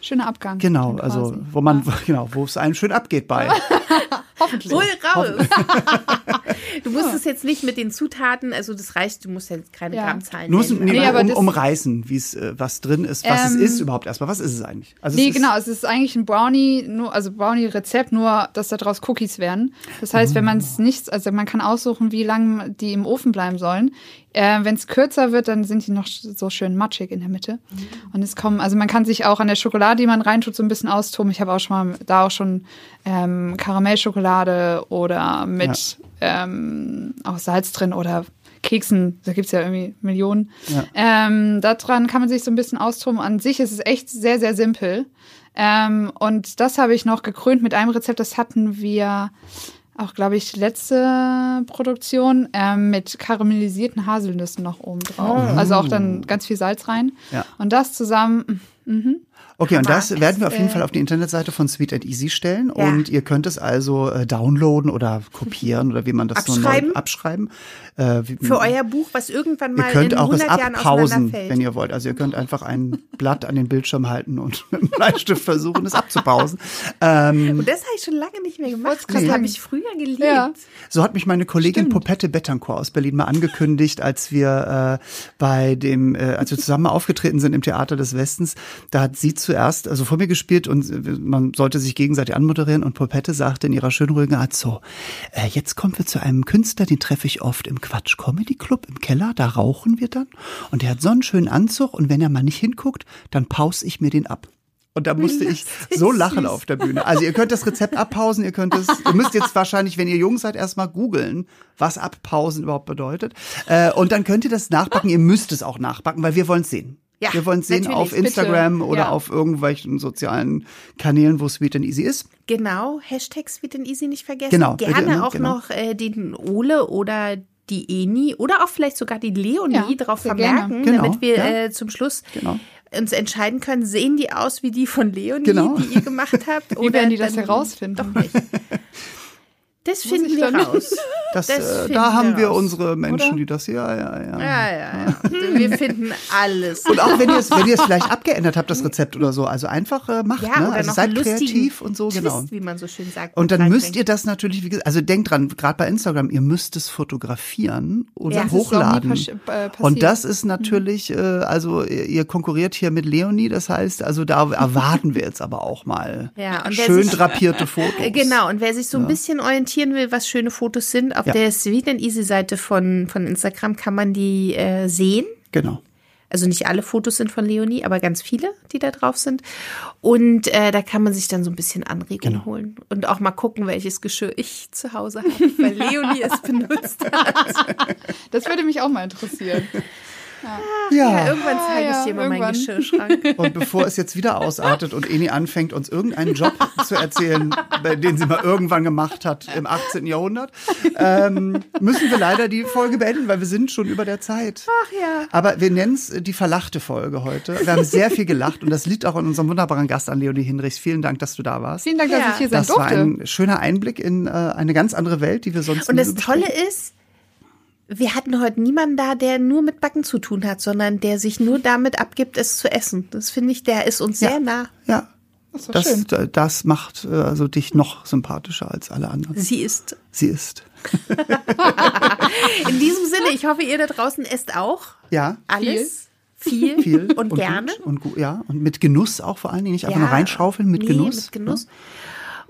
Schöner Abgang. genau, also wo man, genau, wo es einem schön abgeht bei. Hoffentlich. Hol raus. du musst es jetzt nicht mit den Zutaten, also das reicht, du musst ja keine Ja. Grammzahlen Nur so, nennen. nee, aber um, umreißen, wie es, äh, was drin ist, was Ähm, es ist überhaupt erstmal. Was ist es eigentlich? Also Nee, es genau, es ist eigentlich ein Brownie, nur, also Brownie-Rezept, nur dass da draus Cookies werden. Das heißt, wenn man es Mm. nicht, also man kann aussuchen, wie lange die im Ofen bleiben sollen. Äh, wenn es kürzer wird, dann sind die noch so schön matschig in der Mitte. Mm. Und es kommen, also man kann sich auch an der Schokolade, die man reintut, so ein bisschen austoben. Ich habe auch schon mal da auch schon ähm, Karamellschokolade oder mit ähm, auch Salz drin oder Keksen, da gibt's ja irgendwie Millionen. Ja. Ähm, daran kann man sich so ein bisschen austoben. An sich ist es echt sehr, sehr simpel. Ähm, und das habe ich noch gekrönt mit einem Rezept, das hatten wir auch, glaube ich, letzte Produktion ähm, mit karamellisierten Haselnüssen noch oben drauf. Also auch dann ganz viel Salz rein. Ja. Und das zusammen, Okay, und das werden wir auf jeden äh, Fall auf die Internetseite von Sweet and Easy stellen. Ja. Und ihr könnt es also äh, downloaden oder kopieren oder wie man das so Abschreiben? neu abschreiben. Äh, wie, Für euer Buch, was irgendwann ihr mal könnt in auch es 100 Jahren abpausen, auseinanderfällt. wenn ihr wollt. Also ihr könnt einfach ein Blatt an den Bildschirm halten und mit dem Bleistift versuchen, es abzupausen. Ähm, Und das habe ich schon lange nicht mehr gemacht. Das habe ich früher geliebt. Ja. So hat mich meine Kollegin Popette Bettancourt aus Berlin mal angekündigt, als wir äh, bei dem, äh, als wir zusammen aufgetreten sind im Theater des Westens. Da hat sie zuerst, also vor mir gespielt und man sollte sich gegenseitig anmoderieren und Popette sagte in ihrer schönen ruhigen Art so, äh, jetzt kommen wir zu einem Künstler, den treffe ich oft im Quatsch Comedy Club im Keller, da rauchen wir dann und der hat so einen schönen Anzug und wenn er mal nicht hinguckt, dann pause ich mir den ab. Und da musste ich so lachen auf der Bühne. Also ihr könnt das Rezept abpausen, ihr könnt es, ihr müsst jetzt wahrscheinlich, wenn ihr jung seid, erstmal googeln, was abpausen überhaupt bedeutet. Äh, und dann könnt ihr das nachbacken, ihr müsst es auch nachbacken, weil wir wollen es sehen. Ja, wir wollen es sehen auf bitte. Instagram oder Ja. auf irgendwelchen sozialen Kanälen, wo Sweet and Easy ist. Genau, Hashtag Sweet and Easy nicht vergessen. Genau, bitte, Gerne ne? auch Genau. noch äh, den Ole oder die Eni oder auch vielleicht sogar die Leonie Ja, darauf vermerken. Genau, damit wir ja. äh, zum Schluss Genau. uns entscheiden können, sehen die aus wie die von Leonie, Genau. die ihr gemacht habt? Wie werden die das herausfinden? Doch nicht. Das finden ich wir dann- raus. Das, Das äh, da haben wir raus, unsere Menschen, oder? die das hier, ja, ja, ja. Ja, ja, ja. Wir finden alles. Und auch wenn ihr es, wenn vielleicht abgeändert habt, das Rezept oder so, also einfach äh, macht, ja, ne? Also seid kreativ und so, Twist, genau. wie man so schön sagt. Und dann müsst ihr das natürlich, wie gesagt, also denkt dran, gerade bei Instagram, ihr müsst es fotografieren oder Ja, das hochladen. pasch- äh. Und das ist natürlich, äh, also ihr konkurriert hier mit Leonie, das heißt, also da erwarten wir jetzt aber auch mal Ja, schön sich- drapierte Fotos. Genau, und wer sich so ein bisschen orientieren will, was schöne Fotos sind, auf Ja. der Sweet and Easy Seite von, von Instagram kann man die äh, sehen. Genau. Also nicht alle Fotos sind von Leonie, aber ganz viele, die da drauf sind. Und äh, da kann man sich dann so ein bisschen Anregung Genau. holen und auch mal gucken, welches Geschirr ich zu Hause habe, weil Leonie es benutzt hat. Das würde mich auch mal interessieren. Ja, irgendwann zeige ja, ich dir mal meinen irgendwann. Geschirrschrank. Und bevor es jetzt wieder ausartet und Eni anfängt, uns irgendeinen Job zu erzählen, den sie mal irgendwann gemacht hat im 18. Jahrhundert, ähm, müssen wir leider die Folge beenden, weil wir sind schon über der Zeit. Ach ja. Aber wir nennen es die verlachte Folge heute. Wir haben sehr viel gelacht und das liegt auch an unserem wunderbaren Gast an Leonie Hinrichs. Vielen Dank, dass du da warst. Vielen Dank, dass Ja. ich hier sein Das war durfte. ein schöner Einblick in äh, eine ganz andere Welt, die wir sonst Und das Tolle ist, wir hatten heute niemanden da, der nur mit Backen zu tun hat, sondern der sich nur damit abgibt, es zu essen. Das finde ich, der ist uns sehr Ja. nah. Ja. Das Das, schön. das macht äh, also dich noch sympathischer als alle anderen. Sie ist. Sie ist. In diesem Sinne, ich hoffe, ihr da draußen esst auch Ja. alles. Viel, Viel und, gerne. Gut und gut, ja. Und mit Genuss auch vor allen Dingen. Nicht einfach Ja. nur reinschaufeln mit Nee, Genuss. Mit Genuss.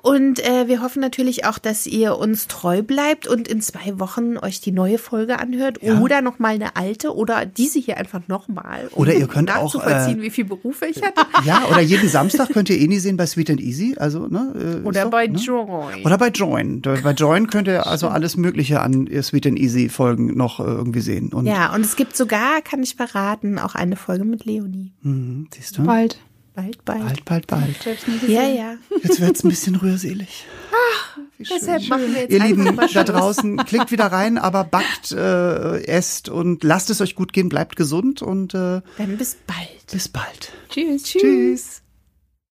Und äh, wir hoffen natürlich auch, dass ihr uns treu bleibt und in zwei Wochen euch die neue Folge anhört Ja. oder nochmal eine alte oder diese hier einfach nochmal. Um Oder ihr könnt auch, nachzuvollziehen, äh, wie viele Berufe ich hatte. Ja, oder jeden Samstag könnt ihr eh nie sehen bei Sweet and Easy. Also, ne, äh, Oder doch, bei ne? Join. Oder bei Join. Bei Join könnt ihr also alles Mögliche an ihr Sweet and Easy Folgen noch äh, irgendwie sehen. Und Ja, und es gibt sogar, kann ich verraten, auch eine Folge mit Leonie. hm, siehst du? Bald. Bald, bald. bald, bald, bald. Selbst nie gesehen. Ja, ja. Jetzt wird's ein bisschen rührselig. Deshalb machen wir jetzt Ihr Lieben da draußen, klickt wieder rein, aber backt, äh, esst und lasst es euch gut gehen, bleibt gesund und äh, Dann bis bald. bis bald. Tschüss. Tschüss.